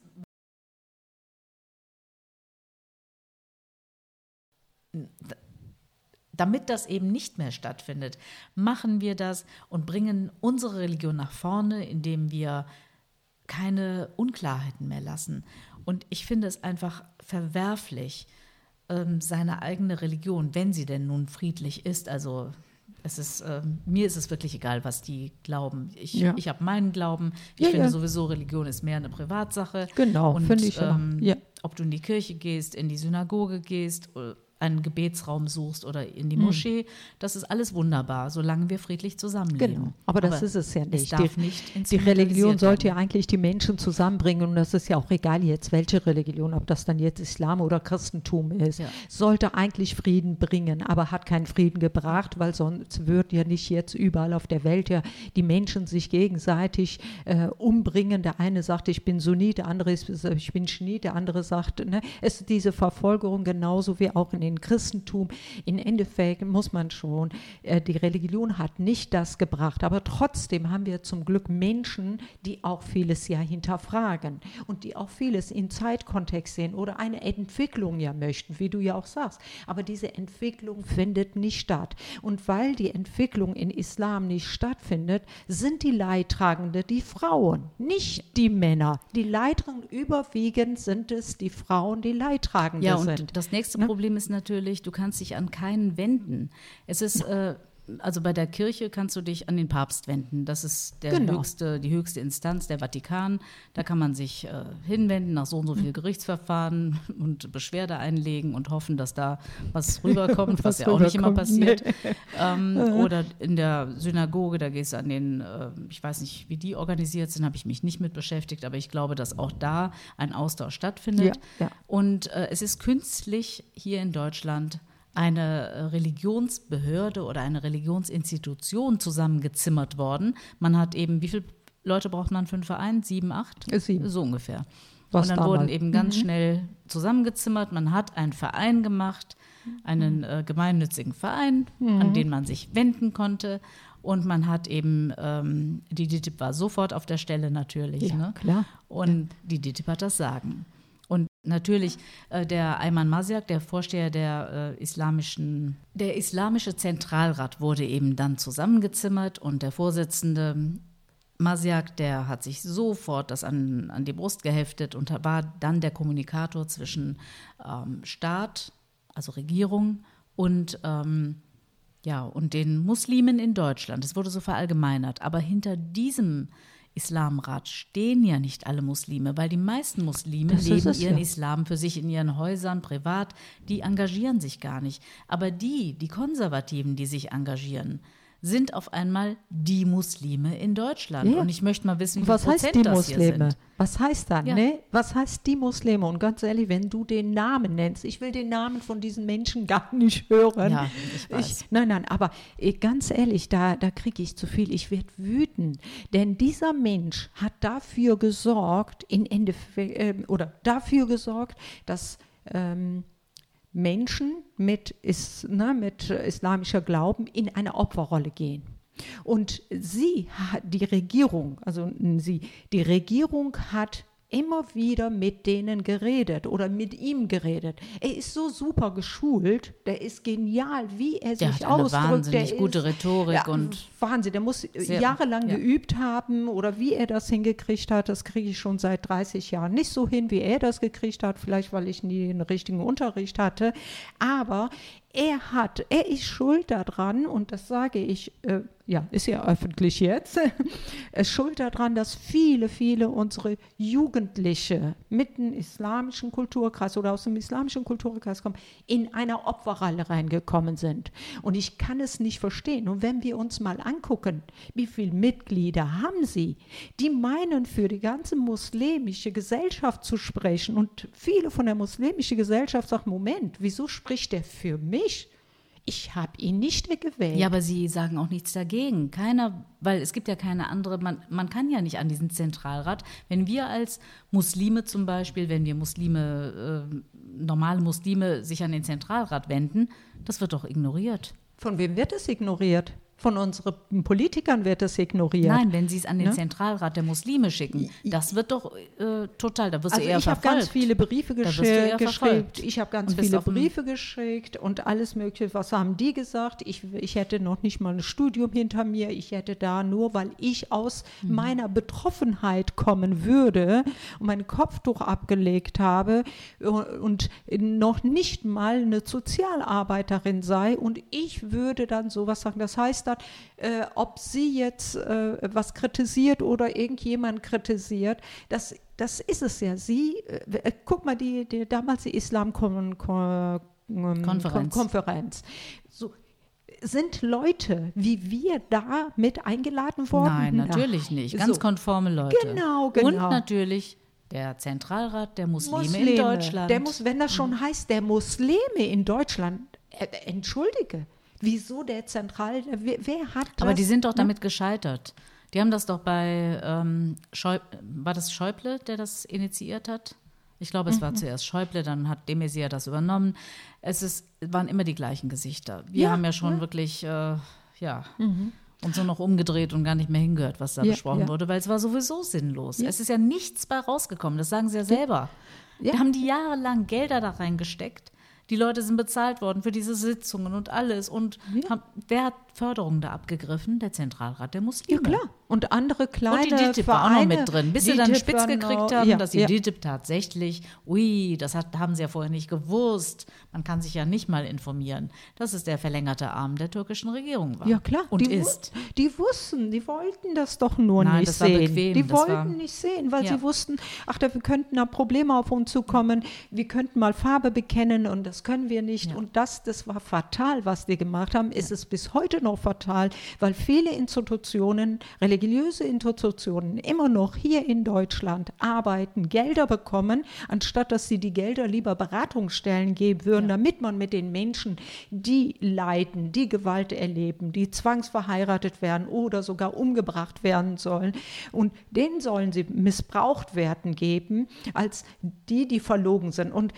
[SPEAKER 2] damit das eben nicht mehr stattfindet, machen wir das und bringen unsere Religion nach vorne, indem wir keine Unklarheiten mehr lassen. Und ich finde es einfach verwerflich, ähm, seine eigene Religion, wenn sie denn nun friedlich ist, also es ist, äh, mir ist es wirklich egal, was die glauben. Ich,
[SPEAKER 3] Ja.
[SPEAKER 2] ich habe meinen Glauben. Ich
[SPEAKER 3] Ja,
[SPEAKER 2] finde
[SPEAKER 3] ja.
[SPEAKER 2] sowieso, Religion ist mehr eine Privatsache.
[SPEAKER 3] Genau,
[SPEAKER 2] Und,
[SPEAKER 3] finde ich
[SPEAKER 2] ähm,
[SPEAKER 3] Ja.
[SPEAKER 2] Ob du in die Kirche gehst, in die Synagoge gehst, äh, einen Gebetsraum suchst oder in
[SPEAKER 3] Hm.
[SPEAKER 2] die Moschee, das ist alles wunderbar, solange wir friedlich zusammenleben.
[SPEAKER 3] Genau, aber das ist es ja
[SPEAKER 2] Es
[SPEAKER 3] nicht.
[SPEAKER 2] darf
[SPEAKER 3] Die-
[SPEAKER 2] nicht
[SPEAKER 3] Die Religion sollte ja eigentlich die Menschen zusammenbringen und das ist ja auch egal jetzt, welche Religion, ob das dann jetzt Islam oder Christentum ist,
[SPEAKER 2] Ja.
[SPEAKER 3] sollte eigentlich Frieden bringen, aber hat keinen Frieden gebracht, weil sonst würden ja nicht jetzt überall auf der Welt ja die Menschen sich gegenseitig äh, umbringen. Der eine sagt, ich bin Sunnit, der andere ist, ich bin Schiit, der andere sagt, ne, es ist diese Verfolgerung genauso wie auch in den Christentum. In Endeffekt muss man schon, äh, die Religion hat nicht das gebracht, aber trotzdem haben wir zum Glück Menschen, die auch vieles ja hinterfragen und die auch vieles in Zeitkontext sehen oder eine Entwicklung ja möchten, wie du ja auch sagst. Aber diese Entwicklung findet nicht statt. Und weil die Entwicklung in Islam nicht stattfindet, sind die Leidtragende die Frauen, nicht die Männer. Die Leidtragenden überwiegend sind es die Frauen, die Leidtragende
[SPEAKER 2] Ja, und
[SPEAKER 3] sind.
[SPEAKER 2] das nächste
[SPEAKER 3] Ne?
[SPEAKER 2] Problem ist natürlich, du kannst dich an keinen wenden. Es ist, äh, also bei der Kirche kannst du dich an den Papst wenden. Das ist
[SPEAKER 3] Genau.
[SPEAKER 2] höchste, die höchste Instanz, der Vatikan. Da kann man sich äh, hinwenden nach so und so viel Gerichtsverfahren und Beschwerde einlegen und hoffen, dass da was rüberkommt, was,
[SPEAKER 3] Was
[SPEAKER 2] ja auch nicht immer passiert. Ähm, oder in der Synagoge, da gehst du an den, äh, ich weiß nicht, wie die organisiert sind, habe ich mich nicht mit beschäftigt, aber ich glaube, dass auch da ein Austausch stattfindet.
[SPEAKER 3] Ja, ja.
[SPEAKER 2] Und äh, es ist künstlich hier in Deutschland eine äh, Religionsbehörde oder eine Religionsinstitution zusammengezimmert worden. Man hat eben, wie viele Leute braucht man für einen Verein? Sieben, acht?
[SPEAKER 3] Äh, sieben.
[SPEAKER 2] So ungefähr.
[SPEAKER 3] Was
[SPEAKER 2] und dann
[SPEAKER 3] damals.
[SPEAKER 2] wurden eben ganz schnell zusammengezimmert. Man hat einen Verein gemacht, einen äh, gemeinnützigen Verein, an den man sich wenden konnte. Und man hat eben, ähm, die DITIB war sofort auf der Stelle natürlich.
[SPEAKER 3] Ja,
[SPEAKER 2] ne?
[SPEAKER 3] klar.
[SPEAKER 2] Und die DITIB hat das Sagen. Natürlich äh, der Ayman Masiak, der Vorsteher der äh, islamischen, der islamische Zentralrat wurde eben dann zusammengezimmert und der Vorsitzende Masiak, der hat sich sofort das an, an die Brust geheftet und war dann der Kommunikator zwischen ähm, Staat, also Regierung und ähm, ja, und den Muslimen in Deutschland. Es wurde so verallgemeinert. Aber hinter diesem Islamrat stehen ja nicht alle Muslime, weil die meisten Muslime
[SPEAKER 3] Das
[SPEAKER 2] leben ihren
[SPEAKER 3] ja.
[SPEAKER 2] Islam für sich in ihren Häusern, privat. Die engagieren sich gar nicht. Aber die, die Konservativen, die sich engagieren, sind auf einmal die Muslime in Deutschland.
[SPEAKER 3] Ja.
[SPEAKER 2] Und ich möchte mal wissen, wie
[SPEAKER 3] Was
[SPEAKER 2] viel
[SPEAKER 3] heißt
[SPEAKER 2] Prozent
[SPEAKER 3] die
[SPEAKER 2] das hier
[SPEAKER 3] Muslime?
[SPEAKER 2] sind.
[SPEAKER 3] Was heißt dann?
[SPEAKER 2] Ja.
[SPEAKER 3] Ne? Was heißt die Muslime? Und ganz ehrlich, wenn du den Namen nennst, ich will den Namen von diesen Menschen gar nicht hören.
[SPEAKER 2] Ja, ich weiß.
[SPEAKER 3] nein, nein, aber eh, ganz ehrlich, da, da kriege ich zu viel. Ich werde wütend. Denn dieser Mensch hat dafür gesorgt, in Endeffekt, ähm, oder dafür gesorgt, dass ähm, Menschen mit, is, ne, mit islamischer Glauben in eine Opferrolle gehen. Und sie, die Regierung, also sie, die Regierung hat immer wieder mit denen geredet oder mit ihm geredet. Er ist so super geschult, der ist genial, wie er
[SPEAKER 2] Der
[SPEAKER 3] sich
[SPEAKER 2] hat eine
[SPEAKER 3] ausdrückt.
[SPEAKER 2] wahnsinnig
[SPEAKER 3] der
[SPEAKER 2] gute
[SPEAKER 3] ist,
[SPEAKER 2] Rhetorik
[SPEAKER 3] ja,
[SPEAKER 2] und-
[SPEAKER 3] Wahnsinn, der muss
[SPEAKER 2] Sehr-
[SPEAKER 3] jahrelang
[SPEAKER 2] ja.
[SPEAKER 3] geübt haben oder wie er das hingekriegt hat, das kriege ich schon seit 30 Jahren nicht so hin, wie er das gekriegt hat, vielleicht weil ich nie einen richtigen Unterricht hatte, aber er hat, er ist schuld daran und das sage ich, äh, ja, ist ja öffentlich jetzt, er ist schuld daran, dass viele, viele unsere Jugendliche mit dem islamischen Kulturkreis oder aus dem islamischen Kulturkreis kommen, in einer Opferrolle reingekommen sind. Und ich kann es nicht verstehen. Und wenn wir uns mal angucken, wie viele Mitglieder haben sie, die meinen, für die ganze muslimische Gesellschaft zu sprechen. Und viele von der muslimischen Gesellschaft sagen, Moment, wieso spricht der für mich? Ich habe ihn nicht gewählt.
[SPEAKER 2] Ja, aber Sie sagen auch nichts dagegen. Keiner, weil es gibt ja keine andere, man, man kann ja nicht an diesen Zentralrat. Wenn wir als Muslime zum Beispiel, wenn wir Muslime, äh, normale Muslime sich an den Zentralrat wenden, das wird doch ignoriert.
[SPEAKER 3] Von wem wird es ignoriert? Von unseren Politikern wird das ignoriert.
[SPEAKER 2] Nein, wenn sie es an den
[SPEAKER 3] Ne?
[SPEAKER 2] Zentralrat der Muslime schicken, das wird doch äh, total, da wirst
[SPEAKER 3] Also
[SPEAKER 2] du eher
[SPEAKER 3] ich habe
[SPEAKER 2] verfolgt.
[SPEAKER 3] ganz viele Briefe geschickt.
[SPEAKER 2] verfolgt.
[SPEAKER 3] Ich habe ganz viele Briefe geschickt und alles Mögliche. Was haben die gesagt? Ich, ich hätte noch nicht mal ein Studium hinter mir. Ich hätte da nur, weil ich aus
[SPEAKER 2] Mhm.
[SPEAKER 3] meiner Betroffenheit kommen würde und mein Kopftuch abgelegt habe und noch nicht mal eine Sozialarbeiterin sei und ich würde dann sowas sagen. Das heißt dann, äh, ob sie jetzt äh, was kritisiert oder irgendjemand kritisiert, das, das ist es ja. Sie, äh, guck mal, die, die damals die Islam Kon Kon
[SPEAKER 2] Konferenz.
[SPEAKER 3] Konferenz. So, sind Leute wie wir da mit eingeladen worden?
[SPEAKER 2] Nein, natürlich nicht. Ganz
[SPEAKER 3] So.
[SPEAKER 2] konforme Leute.
[SPEAKER 3] Genau, genau.
[SPEAKER 2] Und natürlich der Zentralrat der Muslime,
[SPEAKER 3] Muslime.
[SPEAKER 2] in Deutschland.
[SPEAKER 3] Der muss, wenn das schon heißt, der Muslime in Deutschland, äh, entschuldige, wieso der Zentral, wer, wer hat das?
[SPEAKER 2] Aber die sind doch
[SPEAKER 3] ne?
[SPEAKER 2] damit gescheitert. Die haben das doch bei, ähm, Schäu war das Schäuble, der das initiiert hat? Ich glaube,
[SPEAKER 3] Mhm.
[SPEAKER 2] es war zuerst Schäuble, dann hat de Maizière das übernommen. Es ist, waren immer die gleichen Gesichter. Wir
[SPEAKER 3] Ja,
[SPEAKER 2] haben ja schon wirklich, äh, ja, uns nur noch umgedreht und gar nicht mehr hingehört, was da
[SPEAKER 3] Ja,
[SPEAKER 2] besprochen
[SPEAKER 3] ja.
[SPEAKER 2] wurde, weil es war sowieso sinnlos.
[SPEAKER 3] Ja.
[SPEAKER 2] Es ist ja nichts bei rausgekommen, das sagen sie ja selber.
[SPEAKER 3] Ja.
[SPEAKER 2] Da haben die jahrelang Gelder da reingesteckt. Die Leute sind bezahlt worden für diese Sitzungen und alles. Und
[SPEAKER 3] Ja.
[SPEAKER 2] haben, wer hat Förderung da abgegriffen? Der Zentralrat der Muslime.
[SPEAKER 3] Ja, klar. Und andere kleine
[SPEAKER 2] Und die DITIB war auch noch
[SPEAKER 3] Vereine,
[SPEAKER 2] mit drin, bis sie dann spitz gekriegt haben,
[SPEAKER 3] ja,
[SPEAKER 2] dass die
[SPEAKER 3] ja.
[SPEAKER 2] DITIB tatsächlich, ui, das hat, haben sie ja vorher nicht gewusst. Man kann sich ja nicht mal informieren, dass es der verlängerte Arm der türkischen Regierung war.
[SPEAKER 3] Ja, klar.
[SPEAKER 2] Und
[SPEAKER 3] die,
[SPEAKER 2] ist.
[SPEAKER 3] Die wussten, die wollten das doch nur
[SPEAKER 2] Nein,
[SPEAKER 3] nicht sehen.
[SPEAKER 2] bequem,
[SPEAKER 3] die wollten
[SPEAKER 2] war-
[SPEAKER 3] nicht sehen, weil
[SPEAKER 2] Ja.
[SPEAKER 3] sie wussten, ach, da könnten da Probleme auf uns zukommen. Wir könnten mal Farbe bekennen und das können wir nicht. Und das, das war fatal, was die gemacht haben. Ist es bis heute noch fatal, weil viele Institutionen, religiöse Institutionen, immer noch hier in Deutschland arbeiten, Gelder bekommen, anstatt dass sie die Gelder lieber Beratungsstellen geben würden, damit man mit den Menschen, die leiden, die Gewalt erleben, die zwangsverheiratet werden oder sogar umgebracht werden sollen, und denen sollen sie missbraucht werden geben, als die, die verlogen sind. Und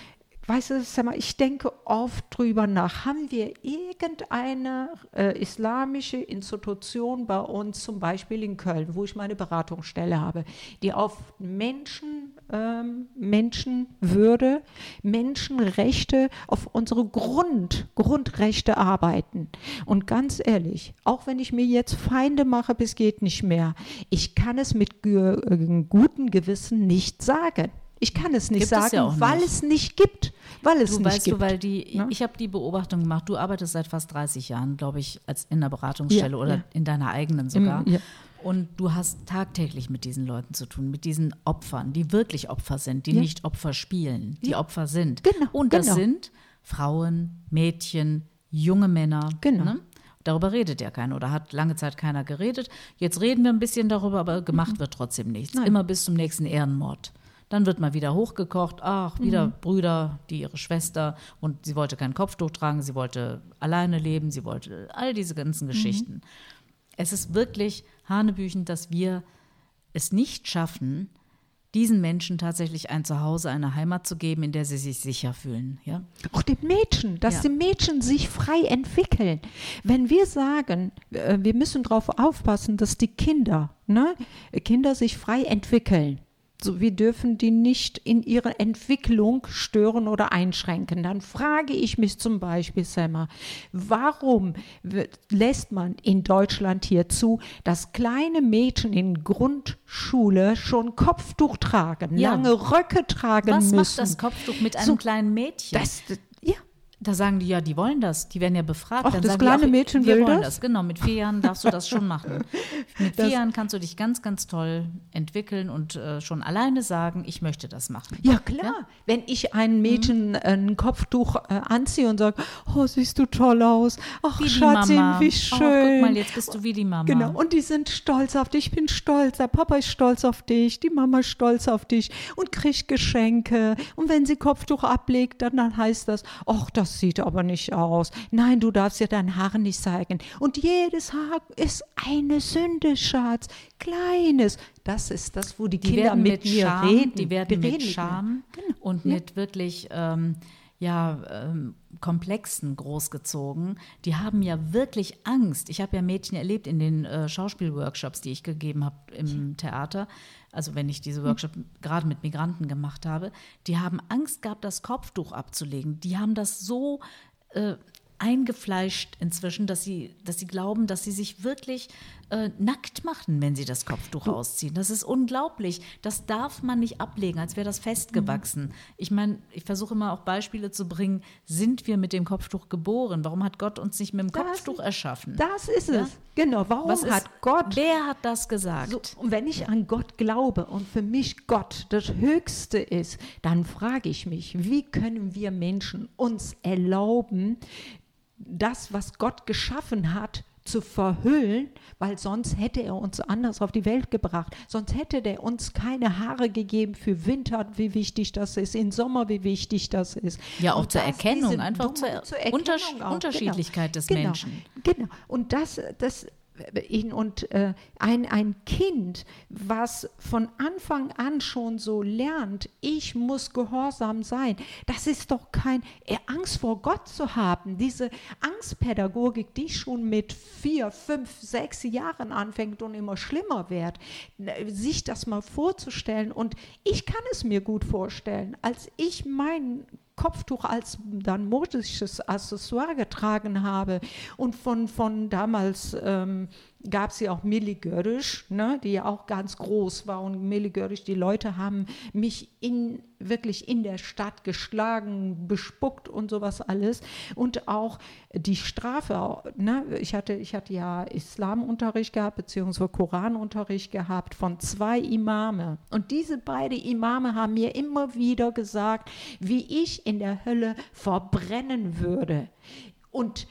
[SPEAKER 3] Weißt du, sag mal, ich denke oft drüber nach. Haben wir irgendeine äh, islamische Institution bei uns, zum Beispiel in Köln, wo ich meine Beratungsstelle habe, die auf Menschen, ähm, Menschenwürde, Menschenrechte, auf unsere Grund, Grundrechte arbeiten? Und ganz ehrlich, auch wenn ich mir jetzt Feinde mache, bis geht nicht mehr, ich kann es mit ge äh, gutem Gewissen nicht sagen. Ich kann es nicht
[SPEAKER 2] Gibt es
[SPEAKER 3] sagen,
[SPEAKER 2] ja auch
[SPEAKER 3] weil es nicht gibt. Weil es
[SPEAKER 2] Du
[SPEAKER 3] nicht
[SPEAKER 2] weißt
[SPEAKER 3] gibt.
[SPEAKER 2] du, weil die,
[SPEAKER 3] ne?
[SPEAKER 2] ich habe die Beobachtung gemacht, du arbeitest seit fast 30 Jahren, glaube ich, als in der Beratungsstelle
[SPEAKER 3] Ja,
[SPEAKER 2] oder
[SPEAKER 3] ja.
[SPEAKER 2] in deiner eigenen sogar.
[SPEAKER 3] ja.
[SPEAKER 2] Und du hast tagtäglich mit diesen Leuten zu tun, mit diesen Opfern, die wirklich Opfer sind, die nicht Opfer spielen, die Opfer sind.
[SPEAKER 3] Genau,
[SPEAKER 2] Und das
[SPEAKER 3] genau.
[SPEAKER 2] sind Frauen, Mädchen, junge Männer.
[SPEAKER 3] Genau.
[SPEAKER 2] Ne? Darüber redet ja keiner oder hat lange Zeit keiner geredet. Jetzt reden wir ein bisschen darüber, aber gemacht wird trotzdem nichts.
[SPEAKER 3] Mhm. Nein.
[SPEAKER 2] Immer bis zum nächsten Ehrenmord. Dann wird mal wieder hochgekocht. Ach, wieder
[SPEAKER 3] Mhm.
[SPEAKER 2] Brüder, die ihre Schwester und sie wollte kein Kopftuch tragen, sie wollte alleine leben, sie wollte all diese ganzen
[SPEAKER 3] Mhm.
[SPEAKER 2] Geschichten. Es ist wirklich hanebüchend, dass wir es nicht schaffen, diesen Menschen tatsächlich ein Zuhause, eine Heimat zu geben, in der sie sich sicher fühlen. Ja?
[SPEAKER 3] Auch den Mädchen, dass
[SPEAKER 2] Ja.
[SPEAKER 3] die Mädchen sich frei entwickeln. Wenn wir sagen, äh, wir müssen darauf aufpassen, dass die Kinder, ne, Kinder sich frei entwickeln. So, wir dürfen die nicht in ihrer Entwicklung stören oder einschränken. Dann frage ich mich zum Beispiel, Selma, warum wird, lässt man in Deutschland hier zu, dass kleine Mädchen in Grundschule schon Kopftuch tragen,
[SPEAKER 2] Ja.
[SPEAKER 3] lange Röcke tragen
[SPEAKER 2] Was
[SPEAKER 3] müssen?
[SPEAKER 2] macht das Kopftuch mit einem
[SPEAKER 3] So,
[SPEAKER 2] kleinen Mädchen?
[SPEAKER 3] Das,
[SPEAKER 2] Da sagen die ja, die wollen das. Die werden ja befragt.
[SPEAKER 3] Ach,
[SPEAKER 2] Dann
[SPEAKER 3] das
[SPEAKER 2] sagen
[SPEAKER 3] kleine
[SPEAKER 2] die, ach,
[SPEAKER 3] Mädchen
[SPEAKER 2] wir
[SPEAKER 3] will
[SPEAKER 2] wollen
[SPEAKER 3] das?
[SPEAKER 2] das. Genau, mit vier Jahren darfst du das schon machen. Mit vier
[SPEAKER 3] Das-
[SPEAKER 2] Jahren kannst du dich ganz, ganz toll entwickeln und äh, schon alleine sagen, ich möchte das machen.
[SPEAKER 3] Ja, klar. Wenn ich ein Mädchen ein Kopftuch äh, anziehe und sage, oh, siehst du toll aus. Ach,
[SPEAKER 2] Wie die
[SPEAKER 3] Schatzi,
[SPEAKER 2] Mama.
[SPEAKER 3] wie
[SPEAKER 2] Oh,
[SPEAKER 3] schön.
[SPEAKER 2] guck mal, jetzt bist du wie die Mama.
[SPEAKER 3] Genau, und die sind stolz auf dich. Ich bin stolz. Der Papa ist stolz auf dich, die Mama ist stolz auf dich und kriegt Geschenke. Und wenn sie Kopftuch ablegt, dann, dann heißt das, ach, das sieht aber nicht aus. Nein, du darfst ja dein Haar nicht zeigen. Und jedes Haar ist eine Sünde, Schatz. Kleines. Das ist das, wo die,
[SPEAKER 2] die
[SPEAKER 3] Kinder mit,
[SPEAKER 2] mit
[SPEAKER 3] mir
[SPEAKER 2] Scham,
[SPEAKER 3] reden.
[SPEAKER 2] die werden
[SPEAKER 3] Die
[SPEAKER 2] mit
[SPEAKER 3] reden mir.
[SPEAKER 2] Scham
[SPEAKER 3] Genau.
[SPEAKER 2] und
[SPEAKER 3] Ja.
[SPEAKER 2] mit wirklich, ähm, ja, ähm, Komplexen großgezogen. Die haben ja wirklich Angst. Ich habe ja Mädchen erlebt in den äh, Schauspielworkshops, die ich gegeben habe im Theater. Also wenn ich diese Workshop gerade mit Migranten gemacht habe, die haben Angst gehabt, das Kopftuch abzulegen. Die haben das so äh, eingefleischt inzwischen, dass sie, dass sie glauben, dass sie sich wirklich äh, nackt machen, wenn sie das Kopftuch du. ausziehen. Das ist unglaublich. Das darf man nicht ablegen, als wäre das festgewachsen. Mhm. Ich meine, ich versuche immer auch Beispiele zu bringen. Sind wir mit dem Kopftuch geboren? Warum hat Gott uns nicht mit dem das, Kopftuch erschaffen?
[SPEAKER 3] Das ist es. Ja? Genau. Warum Was hat ist, Gott?
[SPEAKER 2] Wer hat das gesagt? So,
[SPEAKER 3] und wenn ich an Gott glaube und für mich Gott das Höchste ist, dann frage ich mich, wie können wir Menschen uns erlauben, das, was Gott geschaffen hat, zu verhüllen, weil sonst hätte er uns anders auf die Welt gebracht. Sonst hätte er uns keine Haare gegeben für Winter, wie wichtig das ist, im Sommer, wie wichtig das ist.
[SPEAKER 2] Ja, auch zur Erkennung, einfach zur, zur Erkennung Unters auch. Unterschiedlichkeit genau. des
[SPEAKER 3] genau.
[SPEAKER 2] Menschen.
[SPEAKER 3] Genau. Und das, das und äh, ein, ein Kind, was von Anfang an schon so lernt, ich muss gehorsam sein, das ist doch kein äh, Angst vor Gott zu haben. Diese Angstpädagogik, die schon mit vier, fünf, sechs Jahren anfängt und immer schlimmer wird, sich das mal vorzustellen. Und ich kann es mir gut vorstellen, als ich mein Kopftuch als dann modisches Accessoire getragen habe und von, von damals ähm, gab es ja auch Milli Görrisch, ne, die ja auch ganz groß war. Und Milli Görrisch, die Leute haben mich in, wirklich in der Stadt geschlagen, bespuckt und sowas alles. Und auch die Strafe, ne, ich, hatte, ich hatte ja Islamunterricht gehabt, beziehungsweise Koranunterricht gehabt von zwei Imame. Und diese beiden Imame haben mir immer wieder gesagt, wie ich in der Hölle verbrennen würde. Und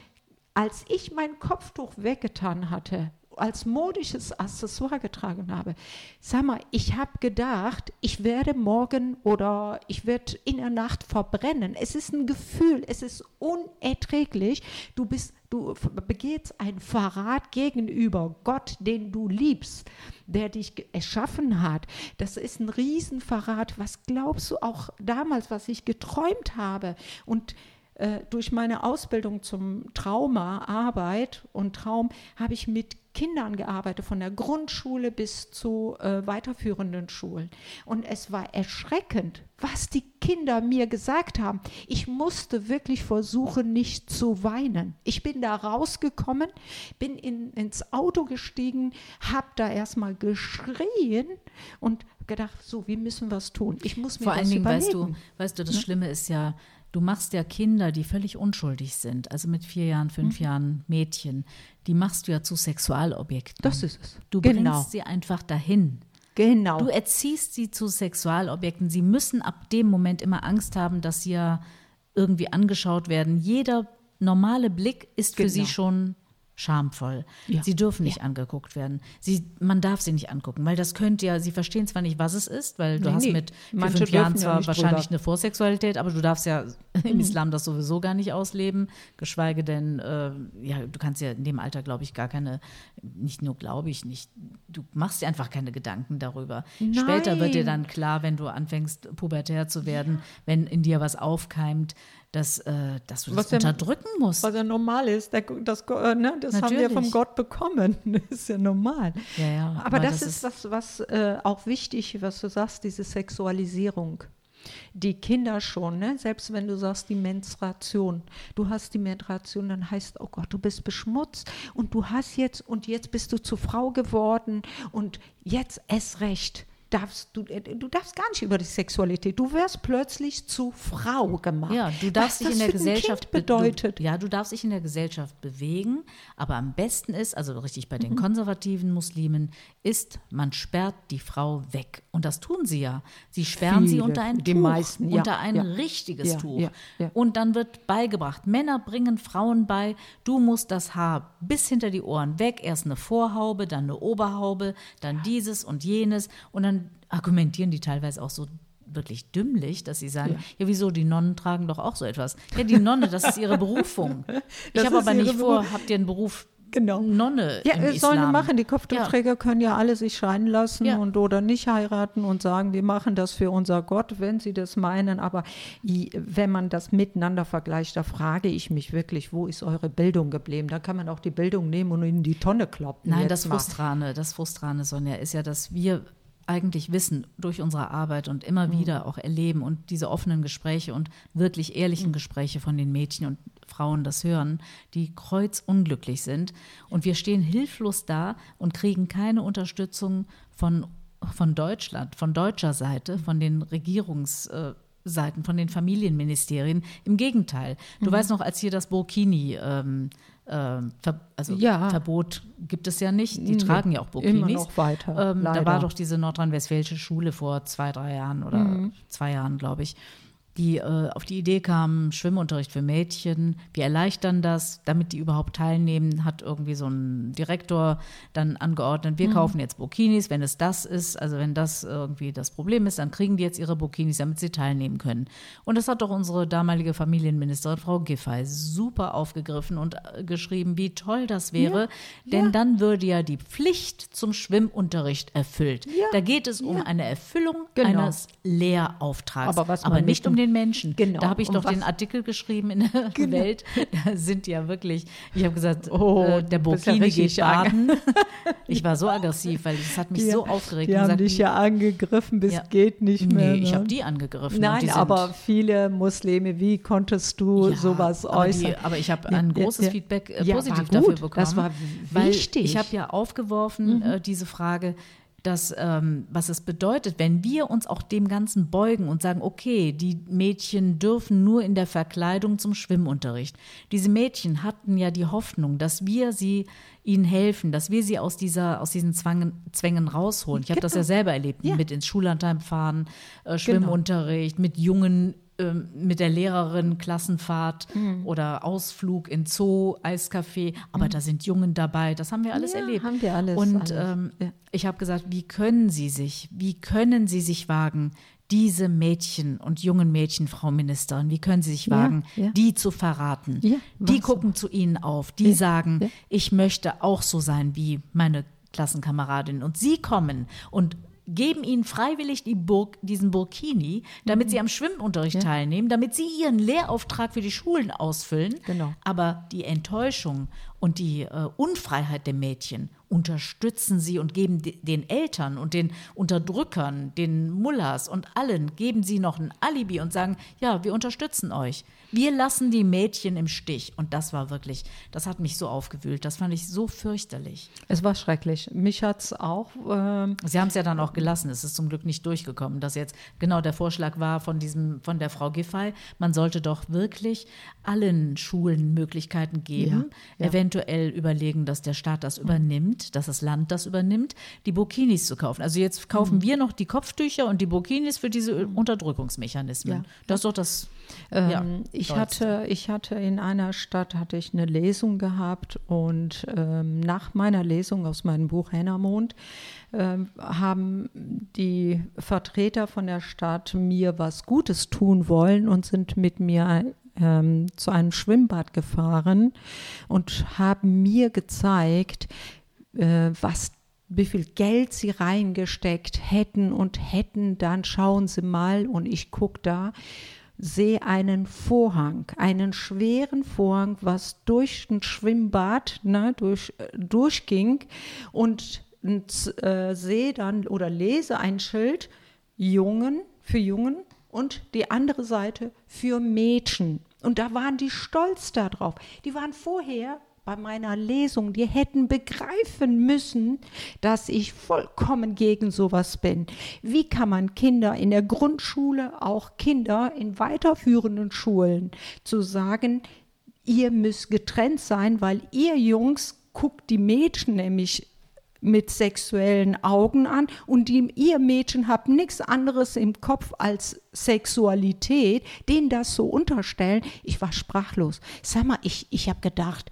[SPEAKER 3] als ich mein Kopftuch weggetan hatte, als modisches Accessoire getragen habe. Sag mal, ich habe gedacht, ich werde morgen oder ich werde in der Nacht verbrennen. Es ist ein Gefühl, es ist unerträglich. Du bist, du begehst ein Verrat gegenüber Gott, den du liebst, der dich erschaffen hat. Das ist ein Riesenverrat. Was glaubst du auch damals, was ich geträumt habe? Und äh, durch meine Ausbildung zum Traumaarbeit und Traum habe ich mit Kindern gearbeitet, von der Grundschule bis zu äh, weiterführenden Schulen. Und es war erschreckend, was die Kinder mir gesagt haben. Ich musste wirklich versuchen, nicht zu weinen. Ich bin da rausgekommen, bin in, ins Auto gestiegen, habe da erstmal geschrien und gedacht, so, wie müssen wir es tun? Ich muss mir
[SPEAKER 2] Vor allen Dingen,
[SPEAKER 3] überlegen.
[SPEAKER 2] weißt du, weißt du, das ne? Schlimme ist ja, Du machst ja Kinder, die völlig unschuldig sind, also mit vier Jahren, fünf mhm. Jahren Mädchen, die machst du ja zu Sexualobjekten.
[SPEAKER 3] Das ist es.
[SPEAKER 2] Du genau. bringst sie einfach dahin.
[SPEAKER 3] Genau.
[SPEAKER 2] Du erziehst sie zu Sexualobjekten. Sie müssen ab dem Moment immer Angst haben, dass sie ja irgendwie angeschaut werden. Jeder normale Blick ist für genau. sie schon schamvoll. Ja. Sie dürfen nicht ja. angeguckt werden. Sie, man darf sie nicht angucken, weil das könnte ja, sie verstehen zwar nicht, was es ist, weil du nee, hast mit vier, fünf Jahren zwar ja wahrscheinlich drüber. eine Vorsexualität, aber du darfst ja im mhm. Islam das sowieso gar nicht ausleben, geschweige denn, äh, ja, du kannst ja in dem Alter, glaube ich, gar keine, nicht nur glaube ich nicht, du machst dir einfach keine Gedanken darüber. Nein. Später wird dir dann klar, wenn du anfängst, pubertär zu werden, wenn in dir was aufkeimt, dass, äh, dass du das was unterdrücken ja, musst.
[SPEAKER 3] Was ja normal ist. Der, das äh, ne, das haben wir von Gott bekommen. Das ist ja normal.
[SPEAKER 2] Ja, ja,
[SPEAKER 3] aber, aber das, das, ist was, was äh, auch wichtig, was du sagst, diese Sexualisierung. Die Kinder schon, ne? selbst wenn du sagst, die Menstruation, du hast die Menstruation, dann heißt, oh Gott, du bist beschmutzt und du hast jetzt und jetzt bist du zur Frau geworden und jetzt es recht darfst du, äh, du darfst gar nicht über die Sexualität. Du wirst plötzlich zu Frau gemacht.
[SPEAKER 2] Ja, du darfst dich in der Gesellschaft bedeutet. Du, ja, du darfst dich in der Gesellschaft bewegen, aber am besten ist, also richtig bei den mhm. konservativen Muslimen, ist, man sperrt die Frau weg. Und das tun sie ja. Sie sperren Viele, sie unter ein
[SPEAKER 3] die
[SPEAKER 2] Tuch,
[SPEAKER 3] meisten,
[SPEAKER 2] ja, unter ein ja, richtiges ja, Tuch. Und dann wird beigebracht, Männer bringen Frauen bei, du musst das Haar bis hinter die Ohren weg, erst eine Vorhaube, dann eine Oberhaube, dann dieses und jenes und dann argumentieren die teilweise auch so wirklich dümmlich, dass sie sagen, ja. ja. wieso, die Nonnen tragen doch auch so etwas. Ja, die Nonne, das ist ihre Berufung. ich habe aber nicht vor, habt ihr einen Beruf
[SPEAKER 3] Genau.
[SPEAKER 2] Nonne
[SPEAKER 3] Ja,
[SPEAKER 2] im
[SPEAKER 3] sollen
[SPEAKER 2] Islam.
[SPEAKER 3] machen. Die Kopftuchträger können ja alle sich scheiden lassen
[SPEAKER 2] Ja.
[SPEAKER 3] und oder nicht heiraten und sagen, wir machen das für unser Gott, wenn sie das meinen. Aber wenn man das miteinander vergleicht, da frage ich mich wirklich, wo ist eure Bildung geblieben? Da kann man auch die Bildung nehmen und in die Tonne kloppen.
[SPEAKER 2] Nein, das
[SPEAKER 3] mal.
[SPEAKER 2] Frustrane, das Frustrane, Sonja, ist ja, dass wir eigentlich wissen durch unsere Arbeit und immer
[SPEAKER 3] Mhm.
[SPEAKER 2] wieder auch erleben und diese offenen Gespräche und wirklich ehrlichen
[SPEAKER 3] Mhm.
[SPEAKER 2] Gespräche von den Mädchen und Frauen das hören, die kreuzunglücklich sind. Und wir stehen hilflos da und kriegen keine Unterstützung von, von Deutschland, von deutscher Seite, von den Regierungsseiten, von den Familienministerien. Im Gegenteil. Du
[SPEAKER 3] Mhm.
[SPEAKER 2] weißt noch, als hier das Burkini ähm, ähm, ver also
[SPEAKER 3] Ja.
[SPEAKER 2] Verbot gibt es ja nicht. Die
[SPEAKER 3] Nee,
[SPEAKER 2] tragen ja auch
[SPEAKER 3] immer
[SPEAKER 2] Burkinis.
[SPEAKER 3] noch weiter,
[SPEAKER 2] Ähm, da war doch diese nordrhein-westfälische Schule vor zwei, drei Jahren oder
[SPEAKER 3] Mhm.
[SPEAKER 2] zwei Jahren, glaube ich, die äh, auf die Idee kam, Schwimmunterricht für Mädchen, wir erleichtern das, damit die überhaupt teilnehmen, hat irgendwie so ein Direktor dann angeordnet,
[SPEAKER 3] Mhm.
[SPEAKER 2] wir kaufen jetzt Burkinis, wenn es das ist, also wenn das irgendwie das Problem ist, dann kriegen die jetzt ihre Burkinis, damit sie teilnehmen können. Und das hat doch unsere damalige Familienministerin, Frau Giffey, super aufgegriffen und äh, geschrieben, wie toll das wäre, denn dann würde ja die Pflicht zum Schwimmunterricht erfüllt. Da geht es um eine Erfüllung
[SPEAKER 3] Genau.
[SPEAKER 2] eines Lehrauftrags,
[SPEAKER 3] Aber
[SPEAKER 2] aber nicht- um den Menschen.
[SPEAKER 3] Genau.
[SPEAKER 2] Da habe ich doch
[SPEAKER 3] was-
[SPEAKER 2] den Artikel geschrieben in der Welt. Da sind ja wirklich, ich habe gesagt,
[SPEAKER 3] Oh,
[SPEAKER 2] äh, der
[SPEAKER 3] ja
[SPEAKER 2] Burkini
[SPEAKER 3] richtig
[SPEAKER 2] geht baden. ich war so aggressiv, weil das hat mich
[SPEAKER 3] Die-
[SPEAKER 2] so aufgeregt.
[SPEAKER 3] Die haben
[SPEAKER 2] gesagt,
[SPEAKER 3] dich ja angegriffen, bis
[SPEAKER 2] Ja.
[SPEAKER 3] geht nicht mehr.
[SPEAKER 2] nee, ich
[SPEAKER 3] ne?
[SPEAKER 2] habe die angegriffen.
[SPEAKER 3] Nein,
[SPEAKER 2] die
[SPEAKER 3] aber viele Muslime, wie konntest du
[SPEAKER 2] Ja,
[SPEAKER 3] sowas
[SPEAKER 2] aber
[SPEAKER 3] äußern?
[SPEAKER 2] die- aber ich habe
[SPEAKER 3] Ja,
[SPEAKER 2] ein
[SPEAKER 3] ja,
[SPEAKER 2] großes
[SPEAKER 3] ja.
[SPEAKER 2] Feedback äh,
[SPEAKER 3] Ja,
[SPEAKER 2] positiv dafür bekommen.
[SPEAKER 3] Das war
[SPEAKER 2] weil
[SPEAKER 3] wichtig. Mhm.
[SPEAKER 2] Ich habe ja aufgeworfen äh, diese Frage, dass, ähm, was es bedeutet, wenn wir uns auch dem Ganzen beugen und sagen, okay, die Mädchen dürfen nur in der Verkleidung zum Schwimmunterricht. Diese Mädchen hatten ja die Hoffnung, dass wir sie ihnen helfen, dass wir sie aus, dieser, aus diesen Zwangen, Zwängen rausholen. Ich habe das ja selber erlebt,
[SPEAKER 3] Ja.
[SPEAKER 2] mit ins Schullandheim fahren, äh, Schwimmunterricht, mit jungen ähm, mit der Lehrerin Klassenfahrt
[SPEAKER 3] Mhm.
[SPEAKER 2] oder Ausflug in Zoo, Eiscafé, aber da sind Jungen dabei, das haben wir alles
[SPEAKER 3] Ja,
[SPEAKER 2] erlebt.
[SPEAKER 3] haben wir alles,
[SPEAKER 2] Und
[SPEAKER 3] alles.
[SPEAKER 2] Ähm,
[SPEAKER 3] Ja.
[SPEAKER 2] ich habe gesagt, wie können Sie sich, wie können Sie sich wagen, diese Mädchen und jungen Mädchen, Frau Ministerin, wie können Sie sich
[SPEAKER 3] Ja,
[SPEAKER 2] wagen,
[SPEAKER 3] ja.
[SPEAKER 2] die zu verraten?
[SPEAKER 3] Ja,
[SPEAKER 2] die gucken zu Ihnen auf, die sagen,
[SPEAKER 3] ja.
[SPEAKER 2] ich möchte auch so sein wie meine Klassenkameradin. Und Sie kommen und geben ihnen freiwillig die Burg, diesen Burkini, damit
[SPEAKER 3] Mhm.
[SPEAKER 2] sie am Schwimmunterricht teilnehmen, damit sie ihren Lehrauftrag für die Schulen ausfüllen.
[SPEAKER 3] Genau.
[SPEAKER 2] Aber die Enttäuschung und die äh, Unfreiheit der Mädchen unterstützen sie und geben de den Eltern und den Unterdrückern, den Mullahs und allen, geben sie noch ein Alibi und sagen, ja, wir unterstützen euch. Wir lassen die Mädchen im Stich. Und das war wirklich, das hat mich so aufgewühlt. Das fand ich so fürchterlich.
[SPEAKER 3] Es war schrecklich. Mich hat es auch. Ähm,
[SPEAKER 2] Sie haben es ja dann auch gelassen. Es ist zum Glück nicht durchgekommen, dass jetzt genau der Vorschlag war von diesem, von der Frau Giffey. Man sollte doch wirklich allen Schulen Möglichkeiten geben,
[SPEAKER 3] Ja, ja.
[SPEAKER 2] eventuell überlegen, dass der Staat das übernimmt, dass das Land das übernimmt, die Burkinis zu kaufen. Also jetzt kaufen
[SPEAKER 3] Mhm.
[SPEAKER 2] wir noch die Kopftücher und die Burkinis für diese Unterdrückungsmechanismen.
[SPEAKER 3] Ja.
[SPEAKER 2] Das ist doch das.
[SPEAKER 3] Ähm,
[SPEAKER 2] ja,
[SPEAKER 3] ich, hatte, ich hatte in einer Stadt hatte ich eine Lesung gehabt und ähm, nach meiner Lesung aus meinem Buch Hennermond ähm, haben die Vertreter von der Stadt mir was Gutes tun wollen und sind mit mir ähm, zu einem Schwimmbad gefahren und haben mir gezeigt, äh, was wie viel Geld sie reingesteckt hätten und hätten, dann schauen sie mal und ich gucke da, sehe einen Vorhang, einen schweren Vorhang, was durch ein Schwimmbad ne, durch, äh, durchging und äh, sehe dann oder lese ein Schild Jungen für Jungen und die andere Seite für Mädchen. Und da waren die stolz darauf. Die waren vorher bei meiner Lesung, die hätten begreifen müssen, dass ich vollkommen gegen sowas bin. Wie kann man Kinder in der Grundschule, auch Kinder in weiterführenden Schulen, zu sagen, ihr müsst getrennt sein, weil ihr Jungs guckt die Mädchen nämlich mit sexuellen Augen an und die, ihr Mädchen habt nichts anderes im Kopf als Sexualität, denen das so unterstellen. Ich war sprachlos. Sag mal, ich, ich habe gedacht,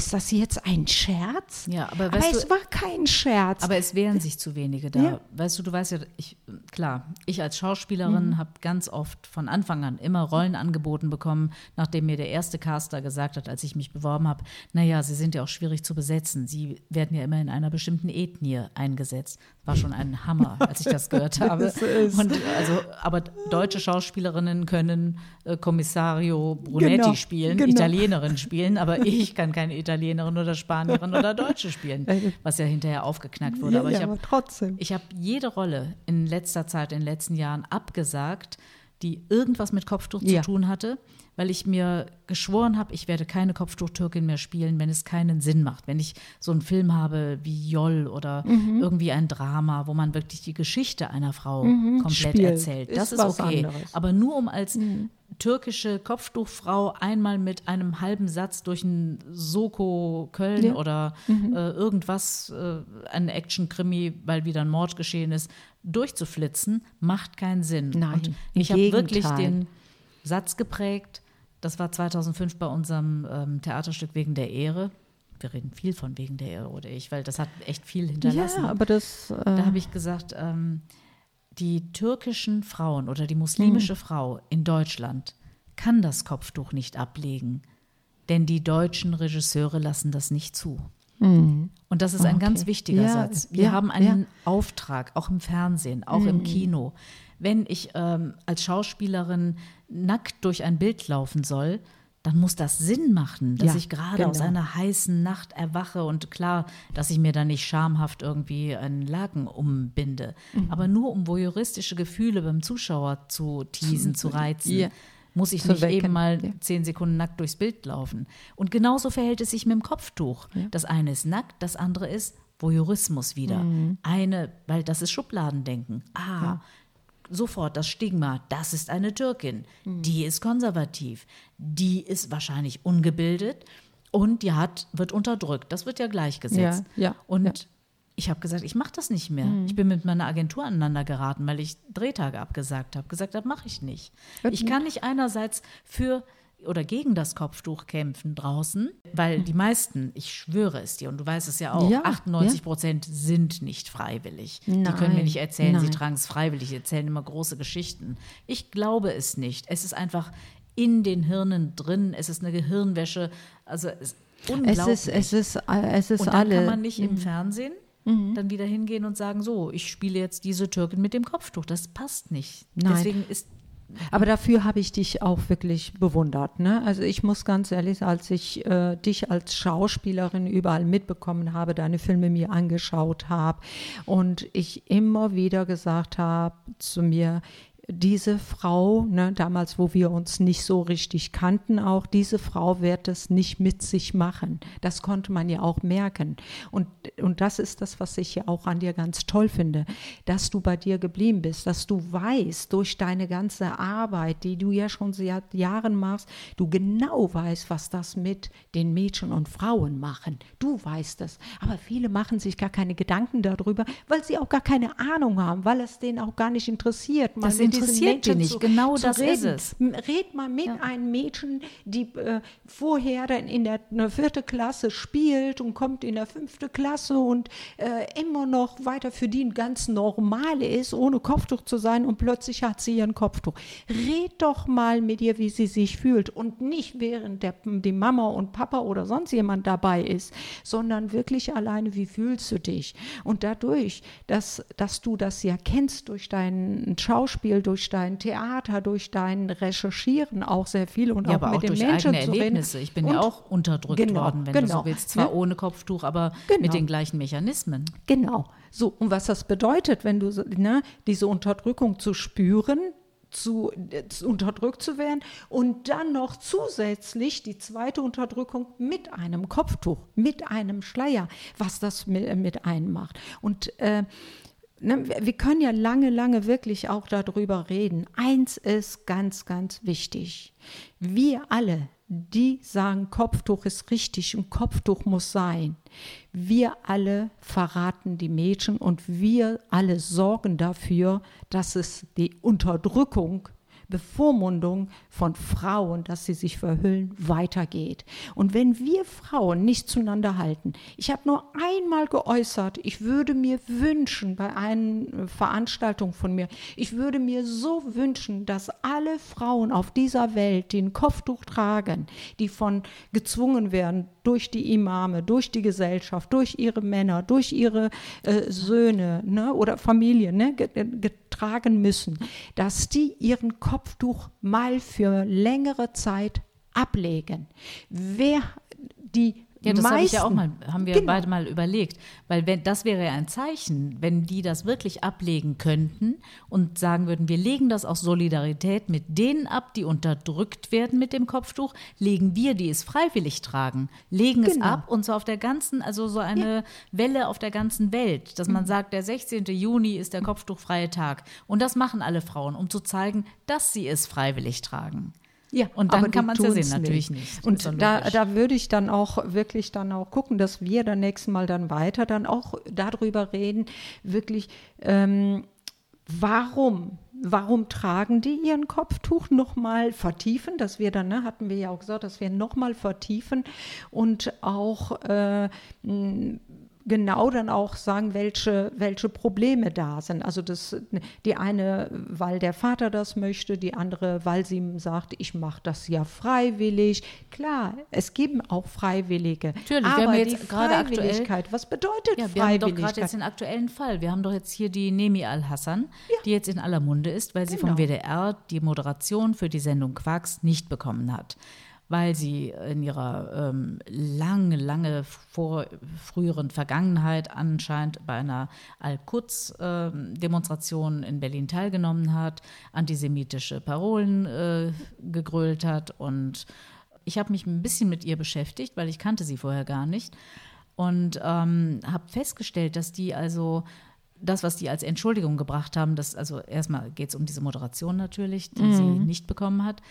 [SPEAKER 3] ist das jetzt ein Scherz?
[SPEAKER 2] Ja, aber
[SPEAKER 3] aber
[SPEAKER 2] weißt
[SPEAKER 3] es
[SPEAKER 2] du-
[SPEAKER 3] war kein Scherz.
[SPEAKER 2] Aber es wehren sich zu wenige da.
[SPEAKER 3] Ja.
[SPEAKER 2] Weißt du, du weißt ja, ich klar, ich als Schauspielerin mhm. habe ganz oft von Anfang an immer Rollen angeboten bekommen, nachdem mir der erste Caster gesagt hat, als ich mich beworben habe, naja, sie sind ja auch schwierig zu besetzen. Sie werden ja immer in einer bestimmten Ethnie eingesetzt. War schon ein Hammer, als ich das gehört habe. Und also, aber deutsche Schauspielerinnen können äh, Kommissario Brunetti genau, spielen, genau. Italienerin spielen, aber ich kann keine Italienerin oder Spanierin oder Deutsche spielen, was ja hinterher aufgeknackt wurde.
[SPEAKER 3] Ja,
[SPEAKER 2] aber ich habe
[SPEAKER 3] trotzdem.
[SPEAKER 2] Ich habe jede Rolle in letzter Zeit, in den letzten Jahren abgesagt, die irgendwas mit Kopftuch ja. zu tun hatte, weil ich mir geschworen habe, ich werde keine Kopftuchtürkin mehr spielen, wenn es keinen Sinn macht. Wenn ich so einen Film habe wie Joll oder mhm. irgendwie ein Drama, wo man wirklich die Geschichte einer Frau mhm. komplett Spiel. erzählt. Das ist, ist okay. Anderes. Aber nur um als mhm. türkische Kopftuchfrau einmal mit einem halben Satz durch ein Soko Köln ja. oder mhm. äh, irgendwas, äh, ein Action-Krimi, weil wieder ein Mord geschehen ist, durchzuflitzen, macht keinen Sinn.
[SPEAKER 3] Nein,
[SPEAKER 2] Und ich habe wirklich den Satz geprägt, das war 2005 bei unserem ähm, Theaterstück Wegen der Ehre. Wir reden viel von Wegen der Ehre oder ich, weil das hat echt viel hinterlassen.
[SPEAKER 3] Ja, aber das. Äh
[SPEAKER 2] da habe ich gesagt, ähm, die türkischen Frauen oder die muslimische mhm. Frau in Deutschland kann das Kopftuch nicht ablegen, denn die deutschen Regisseure lassen das nicht zu. Mhm. Und das ist ein okay. ganz wichtiger ja, Satz. Wir ja, haben einen ja. Auftrag, auch im Fernsehen, auch mhm. im Kino. Wenn ich ähm, als Schauspielerin nackt durch ein Bild laufen soll, dann muss das Sinn machen, dass ich gerade genau. aus einer heißen Nacht erwache und klar, dass ich mir da nicht schamhaft irgendwie einen Laken umbinde. Mhm. Aber nur um voyeuristische Gefühle beim Zuschauer zu teasen, zu reizen muss ich nicht wecken. eben mal ja. zehn Sekunden nackt durchs Bild laufen. Und genauso verhält es sich mit dem Kopftuch. Ja. Das eine ist nackt, das andere ist Voyeurismus wieder. Mhm. Eine, weil das ist Schubladendenken. Ah, ja. Sofort das Stigma, das ist eine Türkin, mhm. die ist konservativ, die ist wahrscheinlich ungebildet und die hat, wird unterdrückt. Das wird ja gleichgesetzt.
[SPEAKER 3] Ja, ja,
[SPEAKER 2] und ich habe gesagt, ich mache das nicht mehr. Mhm. Ich bin mit meiner Agentur aneinander geraten, weil ich Drehtage abgesagt habe. Gesagt habe, mache ich nicht. Ich kann nicht einerseits für oder gegen das Kopftuch kämpfen draußen, weil mhm. die meisten, ich schwöre es dir, und du weißt es ja auch, ja, 98 Prozent ja. sind nicht freiwillig. Nein, die können mir nicht erzählen, nein. sie tragen es freiwillig, sie erzählen immer große Geschichten. Ich glaube es nicht. Es ist einfach in den Hirnen drin, es ist eine Gehirnwäsche. Also es, unglaublich.
[SPEAKER 3] Es ist, es ist, es ist
[SPEAKER 2] und dann
[SPEAKER 3] alle.
[SPEAKER 2] kann man nicht mhm. im Fernsehen mhm. dann wieder hingehen und sagen, so, ich spiele jetzt diese Türkin mit dem Kopftuch. Das passt nicht. Nein. Deswegen ist
[SPEAKER 3] aber dafür habe ich dich auch wirklich bewundert. Ne? Also ich muss ganz ehrlich, sagen, als ich äh, dich als Schauspielerin überall mitbekommen habe, deine Filme mir angeschaut habe und ich immer wieder gesagt habe zu mir, diese Frau, ne, damals, wo wir uns nicht so richtig kannten, auch diese Frau wird es nicht mit sich machen. Das konnte man ja auch merken. Und, und das ist das, was ich ja auch an dir ganz toll finde, dass du bei dir geblieben bist, dass du weißt, durch deine ganze Arbeit, die du ja schon seit Jahren machst, du genau weißt, was das mit den Mädchen und Frauen machen. Du weißt es. Aber viele machen sich gar keine Gedanken darüber, weil sie auch gar keine Ahnung haben, weil es denen auch gar nicht interessiert.
[SPEAKER 2] Man das interessiert die nicht. Zu, genau zu das
[SPEAKER 3] reden.
[SPEAKER 2] ist es.
[SPEAKER 3] Red mal mit ja. einem Mädchen, die äh, vorher dann in der vierten Klasse spielt und kommt in der fünften Klasse und äh, immer noch weiter für die ein ganz normal ist, ohne Kopftuch zu sein und plötzlich hat sie ihren Kopftuch. Red doch mal mit ihr, wie sie sich fühlt und nicht während der, die Mama und Papa oder sonst jemand dabei ist, sondern wirklich alleine, wie fühlst du dich? Und dadurch, dass, dass du das ja kennst durch dein Schauspiel, durch dein Theater, durch dein Recherchieren auch sehr viel und
[SPEAKER 2] ja,
[SPEAKER 3] auch mit
[SPEAKER 2] auch
[SPEAKER 3] den
[SPEAKER 2] durch
[SPEAKER 3] Menschen
[SPEAKER 2] eigene
[SPEAKER 3] zu
[SPEAKER 2] Erlebnisse.
[SPEAKER 3] reden.
[SPEAKER 2] Ich bin und ja auch unterdrückt
[SPEAKER 3] genau,
[SPEAKER 2] worden, wenn
[SPEAKER 3] genau,
[SPEAKER 2] du so willst. Zwar
[SPEAKER 3] ne?
[SPEAKER 2] ohne Kopftuch, aber
[SPEAKER 3] genau.
[SPEAKER 2] mit den gleichen Mechanismen.
[SPEAKER 3] Genau. So, und was das bedeutet, wenn du ne, diese Unterdrückung zu spüren, zu, zu, unterdrückt zu werden und dann noch zusätzlich die zweite Unterdrückung mit einem Kopftuch, mit einem Schleier, was das mit, mit einem macht. Und äh, ne, wir können ja lange, lange wirklich auch darüber reden. Eins ist ganz, ganz wichtig. Wir alle, die sagen, Kopftuch ist richtig und Kopftuch muss sein. Wir alle verraten die Mädchen und wir alle sorgen dafür, dass es die Unterdrückung Bevormundung von Frauen, dass sie sich verhüllen, weitergeht. Und wenn wir Frauen nicht zueinander halten, ich habe nur einmal geäußert, ich würde mir wünschen bei einer Veranstaltung von mir, ich würde mir so wünschen, dass alle Frauen auf dieser Welt, die ein Kopftuch tragen, die von gezwungen werden durch die Imame, durch die Gesellschaft, durch ihre Männer, durch ihre äh, Söhne ne, oder Familien ne, getragen müssen, dass die ihren Kopftuch mal für längere Zeit ablegen. Wer die
[SPEAKER 2] ja, das habe ich ja auch mal, haben wir genau. beide mal überlegt, weil wenn, das wäre ja ein Zeichen, wenn die das wirklich ablegen könnten und sagen würden, wir legen das aus Solidarität mit denen ab, die unterdrückt werden mit dem Kopftuch, legen wir, die es freiwillig tragen, legen genau. es ab und zwar auf der ganzen, also so eine ja. Welle auf der ganzen Welt, dass man mhm. sagt, der 16. Juni ist der kopftuchfreie Tag und das machen alle Frauen, um zu zeigen, dass sie es freiwillig tragen.
[SPEAKER 3] Ja,
[SPEAKER 2] und dann kann man es ja sehen, natürlich nicht.
[SPEAKER 3] Und da, da würde ich dann auch wirklich dann auch gucken, dass wir dann nächsten Mal dann weiter dann auch darüber reden, wirklich, ähm, warum warum tragen die ihren Kopftuch nochmal vertiefen? Dass wir dann, ne, hatten wir ja auch gesagt, dass wir nochmal vertiefen und auch äh, genau dann auch sagen, welche, welche Probleme da sind. Also das, die eine, weil der Vater das möchte, die andere, weil sie ihm sagt, ich mache das ja freiwillig. Klar, es gibt auch Freiwillige.
[SPEAKER 2] Natürlich, aber wir haben jetzt gerade aktuell,
[SPEAKER 3] was bedeutet
[SPEAKER 2] ja, wir Freiwilligkeit? Wir haben doch gerade jetzt den aktuellen Fall. Wir haben doch jetzt hier die Nemi Al-Hassan, ja. die jetzt in aller Munde ist, weil sie genau. vom WDR die Moderation für die Sendung Quarks nicht bekommen hat weil sie in ihrer ähm, lange, lange vor früheren Vergangenheit anscheinend bei einer Al-Quds-Demonstration äh, in Berlin teilgenommen hat, antisemitische Parolen äh, gegrölt hat. Und ich habe mich ein bisschen mit ihr beschäftigt, weil ich kannte sie vorher gar nicht. Und ähm, habe festgestellt, dass die also das, was die als Entschuldigung gebracht haben, das, also erstmal geht es um diese Moderation natürlich, die mhm. sie nicht bekommen hat,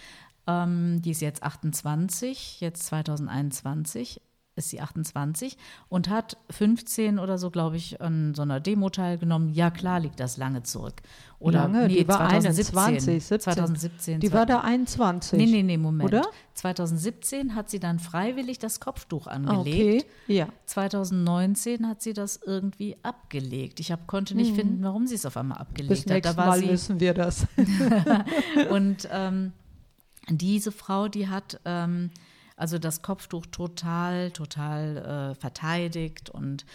[SPEAKER 2] ähm, die ist jetzt 28, jetzt 2021 ist sie 28 und hat 15 oder so, glaube ich, an so einer Demo teilgenommen. Ja, klar liegt das lange zurück. Oder
[SPEAKER 3] lange? Nee, die war 2017, 21, 17.
[SPEAKER 2] 2017.
[SPEAKER 3] Die war da 21.
[SPEAKER 2] Nee, nee, nee, Moment. Oder? 2017 hat sie dann freiwillig das Kopftuch angelegt.
[SPEAKER 3] Okay, ja.
[SPEAKER 2] 2019 hat sie das irgendwie abgelegt. Ich hab, konnte nicht mhm. finden, warum sie es auf einmal abgelegt
[SPEAKER 3] Bis hat. Da war Mal sie, wissen wir das.
[SPEAKER 2] und ähm, diese Frau, die hat ähm, also das Kopftuch total, total äh, verteidigt und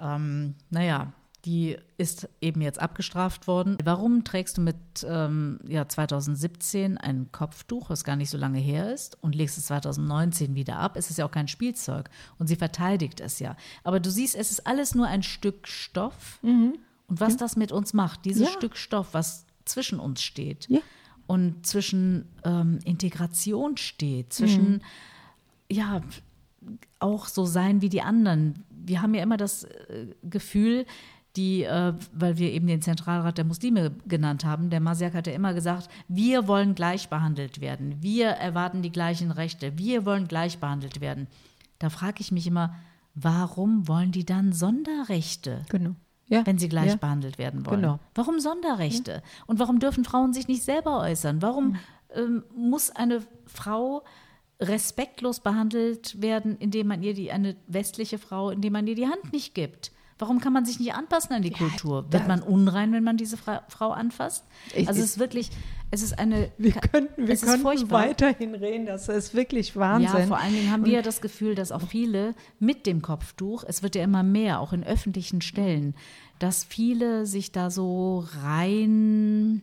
[SPEAKER 2] ähm, naja, die ist eben jetzt abgestraft worden. Warum trägst du mit ähm, ja, 2017 ein Kopftuch, was gar nicht so lange her ist, und legst es 2019 wieder ab? Es ist ja auch kein Spielzeug und sie verteidigt es ja. Aber du siehst, es ist alles nur ein Stück Stoff. Mhm. Und was ja. das mit uns macht, dieses ja. Stück Stoff, was zwischen uns steht. Ja und zwischen ähm, Integration steht, zwischen, mhm. ja, auch so sein wie die anderen. Wir haben ja immer das äh, Gefühl, die, äh, weil wir eben den Zentralrat der Muslime genannt haben, der Masiak hat ja immer gesagt, wir wollen gleich behandelt werden, wir erwarten die gleichen Rechte, wir wollen gleich behandelt werden. Da frage ich mich immer, warum wollen die dann Sonderrechte?
[SPEAKER 3] Genau
[SPEAKER 2] ja. wenn sie gleich ja. behandelt werden wollen. Genau. Warum Sonderrechte? Ja. Und warum dürfen Frauen sich nicht selber äußern? Warum ähm, muss eine Frau respektlos behandelt werden, indem man ihr die eine westliche Frau, indem man ihr die Hand nicht gibt? Warum kann man sich nicht anpassen an die Kultur? Wird man unrein, wenn man diese Fra Frau anfasst? Also es ist wirklich, es ist eine.
[SPEAKER 3] Wir könnten, wir könnten weiterhin reden, das ist wirklich Wahnsinn.
[SPEAKER 2] Ja, vor allen Dingen haben wir ja das Gefühl, dass auch viele mit dem Kopftuch, es wird ja immer mehr, auch in öffentlichen Stellen, dass viele sich da so rein,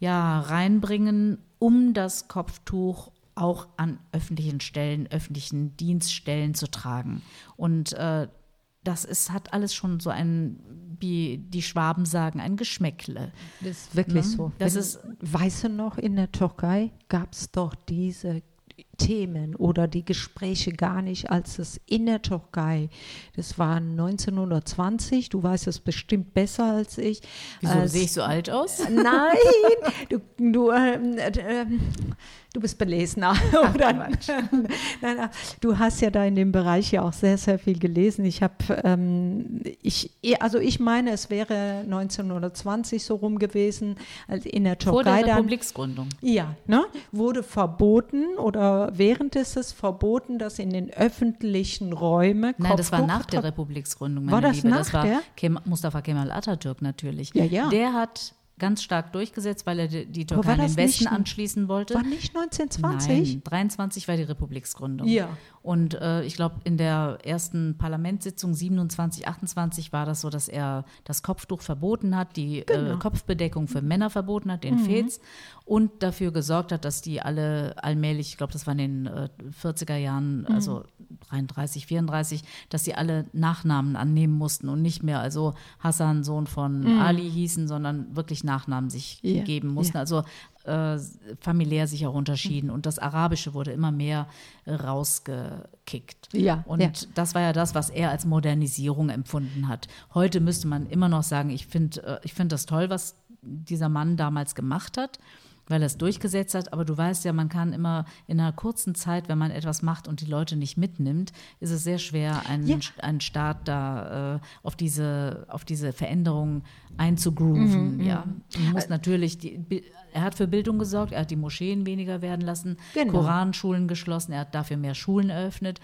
[SPEAKER 2] ja, reinbringen, um das Kopftuch auch an öffentlichen Stellen, öffentlichen Dienststellen zu tragen. Und äh, das ist, hat alles schon so ein, wie die Schwaben sagen, ein Geschmäckle.
[SPEAKER 3] Das ist wirklich ne? so.
[SPEAKER 2] Das Wenn, ist,
[SPEAKER 3] weißt du noch, in der Türkei gab es doch diese Themen oder die Gespräche gar nicht, als es in der Türkei, das war 1920, du weißt es bestimmt besser als ich.
[SPEAKER 2] Wieso
[SPEAKER 3] als,
[SPEAKER 2] sehe ich so alt aus?
[SPEAKER 3] Nein, du, du, ähm, äh, du bist belesener. Oder? Nein, nein, du hast ja da in dem Bereich ja auch sehr, sehr viel gelesen. Ich habe, ähm, ich, also ich meine, es wäre 1920 so rum gewesen, als in der Türkei. Vor
[SPEAKER 2] der Republiksgründung.
[SPEAKER 3] Dann, ja, ne, wurde verboten oder während ist es verboten, dass in den öffentlichen Räumen.
[SPEAKER 2] Nein, das war nach der Republiksgründung,
[SPEAKER 3] meine war das
[SPEAKER 2] Liebe.
[SPEAKER 3] Nach
[SPEAKER 2] das war
[SPEAKER 3] der?
[SPEAKER 2] Kem Mustafa Kemal Atatürk natürlich.
[SPEAKER 3] Ja, ja.
[SPEAKER 2] Der hat ganz stark durchgesetzt, weil er die, die Türkei an den Westen
[SPEAKER 3] nicht,
[SPEAKER 2] anschließen wollte.
[SPEAKER 3] War nicht 1920?
[SPEAKER 2] Nein, 23 war die Republiksgründung.
[SPEAKER 3] Ja.
[SPEAKER 2] Und äh, ich glaube, in der ersten Parlamentssitzung 27, 28 war das so, dass er das Kopftuch verboten hat, die
[SPEAKER 3] Genau.
[SPEAKER 2] äh, Kopfbedeckung für Männer verboten hat, den Fez, und dafür gesorgt hat, dass die alle allmählich, ich glaube, das war in den äh, 40er Jahren, also 33, 34, dass sie alle Nachnamen annehmen mussten und nicht mehr also Hassan, Sohn von Ali hießen, sondern wirklich Nachnamen sich
[SPEAKER 3] Ja,
[SPEAKER 2] geben mussten.
[SPEAKER 3] ja.
[SPEAKER 2] Also äh, familiär sich auch unterschieden. Und das Arabische wurde immer mehr äh, rausgekickt.
[SPEAKER 3] Ja,
[SPEAKER 2] Und
[SPEAKER 3] ja.
[SPEAKER 2] das war ja das, was er als Modernisierung empfunden hat. Heute müsste man immer noch sagen, ich finde äh, ich find das toll, was dieser Mann damals gemacht hat weil er es durchgesetzt hat. Aber du weißt ja, man kann immer in einer kurzen Zeit, wenn man etwas macht und die Leute nicht mitnimmt, ist es sehr schwer, einen,
[SPEAKER 3] Ja.
[SPEAKER 2] einen Staat da äh, auf, diese, auf diese Veränderung einzugrooven. ja. Man muss natürlich, die, er hat für Bildung gesorgt, er hat die Moscheen weniger werden lassen,
[SPEAKER 3] Genau.
[SPEAKER 2] Koranschulen geschlossen, er hat dafür mehr Schulen eröffnet.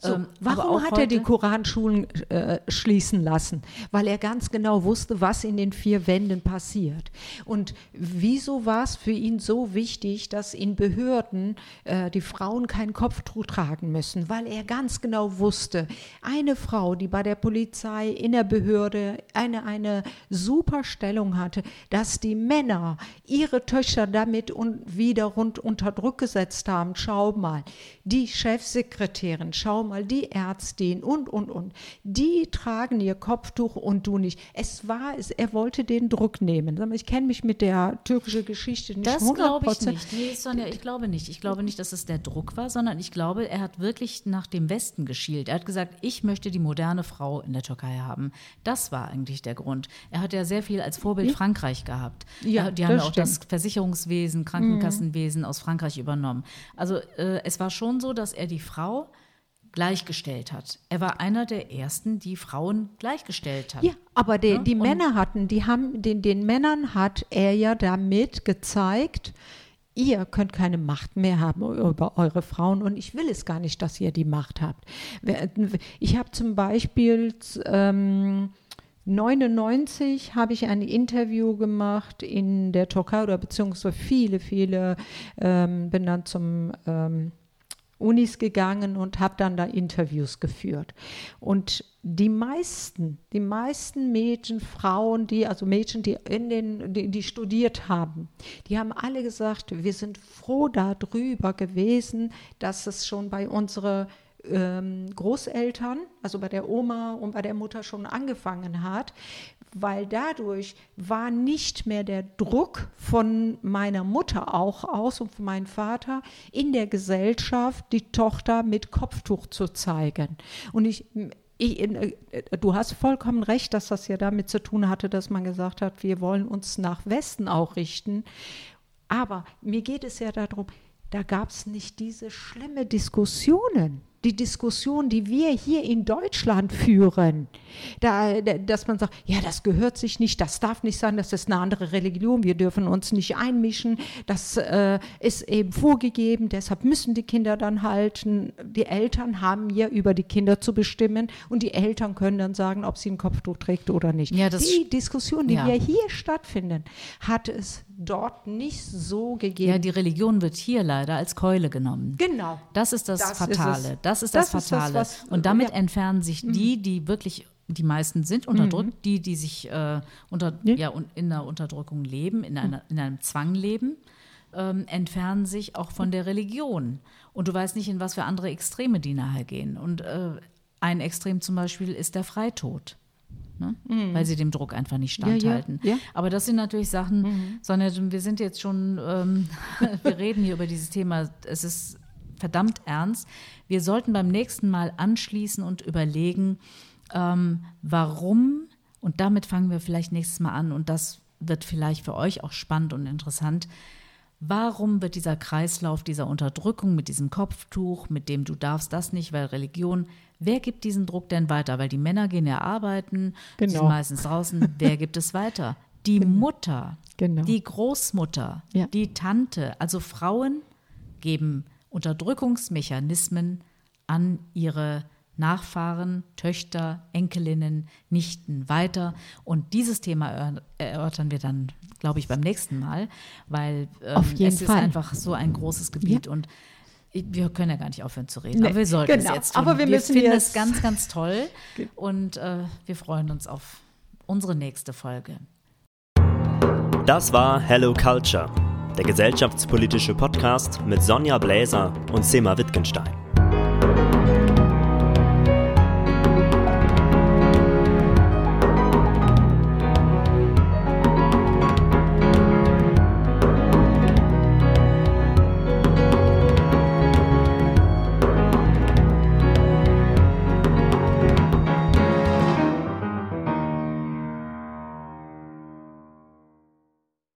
[SPEAKER 3] So,
[SPEAKER 2] Ähm,
[SPEAKER 3] warum hat er die Koranschulen äh, schließen lassen? Weil er ganz genau wusste, was in den vier Wänden passiert. Und wieso war es für ihn so wichtig, dass in Behörden äh, die Frauen kein Kopftuch tragen müssen? Weil er ganz genau wusste, eine Frau, die bei der Polizei, in der Behörde eine, eine super Stellung hatte, dass die Männer ihre Töchter damit und wieder rund unter Druck gesetzt haben. Schau mal, die Chefsekretärin, schau mal, die Ärztin und, und, und. Die tragen ihr Kopftuch und du nicht. Es war, es, er wollte den Druck nehmen. Ich kenne mich mit der türkischen Geschichte nicht
[SPEAKER 2] Das glaube ich
[SPEAKER 3] 100%.
[SPEAKER 2] nicht. Nee, Sonja, ich glaube nicht. Ich glaube nicht, dass es der Druck war, sondern ich glaube, er hat wirklich nach dem Westen geschielt. Er hat gesagt, ich möchte die moderne Frau in der Türkei haben. Das war eigentlich der Grund. Er hat ja sehr viel als Vorbild Frankreich gehabt.
[SPEAKER 3] Ja,
[SPEAKER 2] die haben
[SPEAKER 3] das
[SPEAKER 2] ja auch das
[SPEAKER 3] stimmt.
[SPEAKER 2] Versicherungswesen, Krankenkassenwesen aus Frankreich übernommen. Also äh, es war schon so, dass er die Frau gleichgestellt hat. Er war einer der ersten, die Frauen gleichgestellt hat.
[SPEAKER 3] Ja, aber die, die
[SPEAKER 2] und-
[SPEAKER 3] Männer hatten, die haben, den, den Männern hat er ja damit gezeigt, ihr könnt keine Macht mehr haben über eure Frauen und ich will es gar nicht, dass ihr die Macht habt. Ich habe zum Beispiel ähm, 99 habe ich ein Interview gemacht in der Türkei oder beziehungsweise viele, viele ähm, bin dann zum ähm, Unis gegangen und habe dann da Interviews geführt. Und die meisten, die meisten Mädchen, Frauen, die, also Mädchen, die in den, die, die studiert haben, die haben alle gesagt, wir sind froh darüber gewesen, dass es schon bei unseren ähm, Großeltern, also bei der Oma und bei der Mutter schon angefangen hat, weil dadurch war nicht mehr der Druck von meiner Mutter auch aus und von meinem Vater in der Gesellschaft, die Tochter mit Kopftuch zu zeigen. Und ich, ich, äh, du hast vollkommen recht, dass das ja damit zu tun hatte, dass man gesagt hat, wir wollen uns nach Westen auch richten. Aber mir geht es ja darum, da gab es nicht diese schlimme Diskussionen. Die Diskussion, die wir hier in Deutschland führen, da, da, dass man sagt, ja, das gehört sich nicht, das darf nicht sein, das ist eine andere Religion, wir dürfen uns nicht einmischen, das äh, ist eben vorgegeben, deshalb müssen die Kinder dann halten. Die Eltern haben ja über die Kinder zu bestimmen und die Eltern können dann sagen, ob sie ein Kopftuch trägt oder nicht.
[SPEAKER 2] Ja,
[SPEAKER 3] die Diskussion, die
[SPEAKER 2] ja.
[SPEAKER 3] wir hier stattfinden, hat es dort nicht so gegeben.
[SPEAKER 2] Ja, die Religion wird hier leider als Keule genommen.
[SPEAKER 3] genau.
[SPEAKER 2] Das ist das,
[SPEAKER 3] Das ist
[SPEAKER 2] Fatale.
[SPEAKER 3] es.
[SPEAKER 2] das ist
[SPEAKER 3] Das
[SPEAKER 2] das
[SPEAKER 3] ist das,
[SPEAKER 2] Fatale.
[SPEAKER 3] was-
[SPEAKER 2] Und damit
[SPEAKER 3] ja.
[SPEAKER 2] entfernen sich die, die wirklich, die meisten sind unterdrückt, die, die sich äh, unter,
[SPEAKER 3] Ja.
[SPEAKER 2] ja. in einer Unterdrückung leben, in, einer, in einem Zwang leben, ähm, entfernen sich auch von der Religion. Und du weißt nicht, in was für andere Extreme die nahe gehen. Und äh, ein Extrem zum Beispiel ist der Freitod. Ne? Weil sie dem Druck einfach nicht
[SPEAKER 3] Mhm. Ja, ja,
[SPEAKER 2] standhalten.
[SPEAKER 3] ja. Mhm.
[SPEAKER 2] Aber das sind natürlich Sachen, Sonja, wir sind jetzt schon, ähm, wir reden hier über dieses Thema, es ist verdammt ernst. Wir sollten beim nächsten Mal anschließen und überlegen, ähm, warum, und damit fangen wir vielleicht nächstes Mal an, und das wird vielleicht für euch auch spannend und interessant. Warum wird dieser Kreislauf dieser Unterdrückung mit diesem Kopftuch, mit dem du darfst das nicht, weil Religion, wer gibt diesen Druck denn weiter? Weil die Männer gehen ja arbeiten, genau. sind meistens draußen. Wer gibt es weiter? Die genau. Mutter, genau. die Großmutter, ja. die Tante. Also Frauen geben Unterdrückungsmechanismen an ihre Nachfahren, Töchter, Enkelinnen, Nichten weiter. Und dieses Thema erörtern wir dann, glaube ich, beim nächsten Mal, weil ähm, es Fall. ist einfach so ein großes Gebiet ja. und wir können ja gar nicht aufhören zu reden, nee, aber wir sollten genau. es jetzt tun.
[SPEAKER 3] Aber wir, wir
[SPEAKER 2] finden es ganz, ganz toll und äh, wir freuen uns auf unsere nächste Folge.
[SPEAKER 1] Das war Hello Culture, der gesellschaftspolitische Podcast mit Sonja Bläser und Sema Wittgenstein.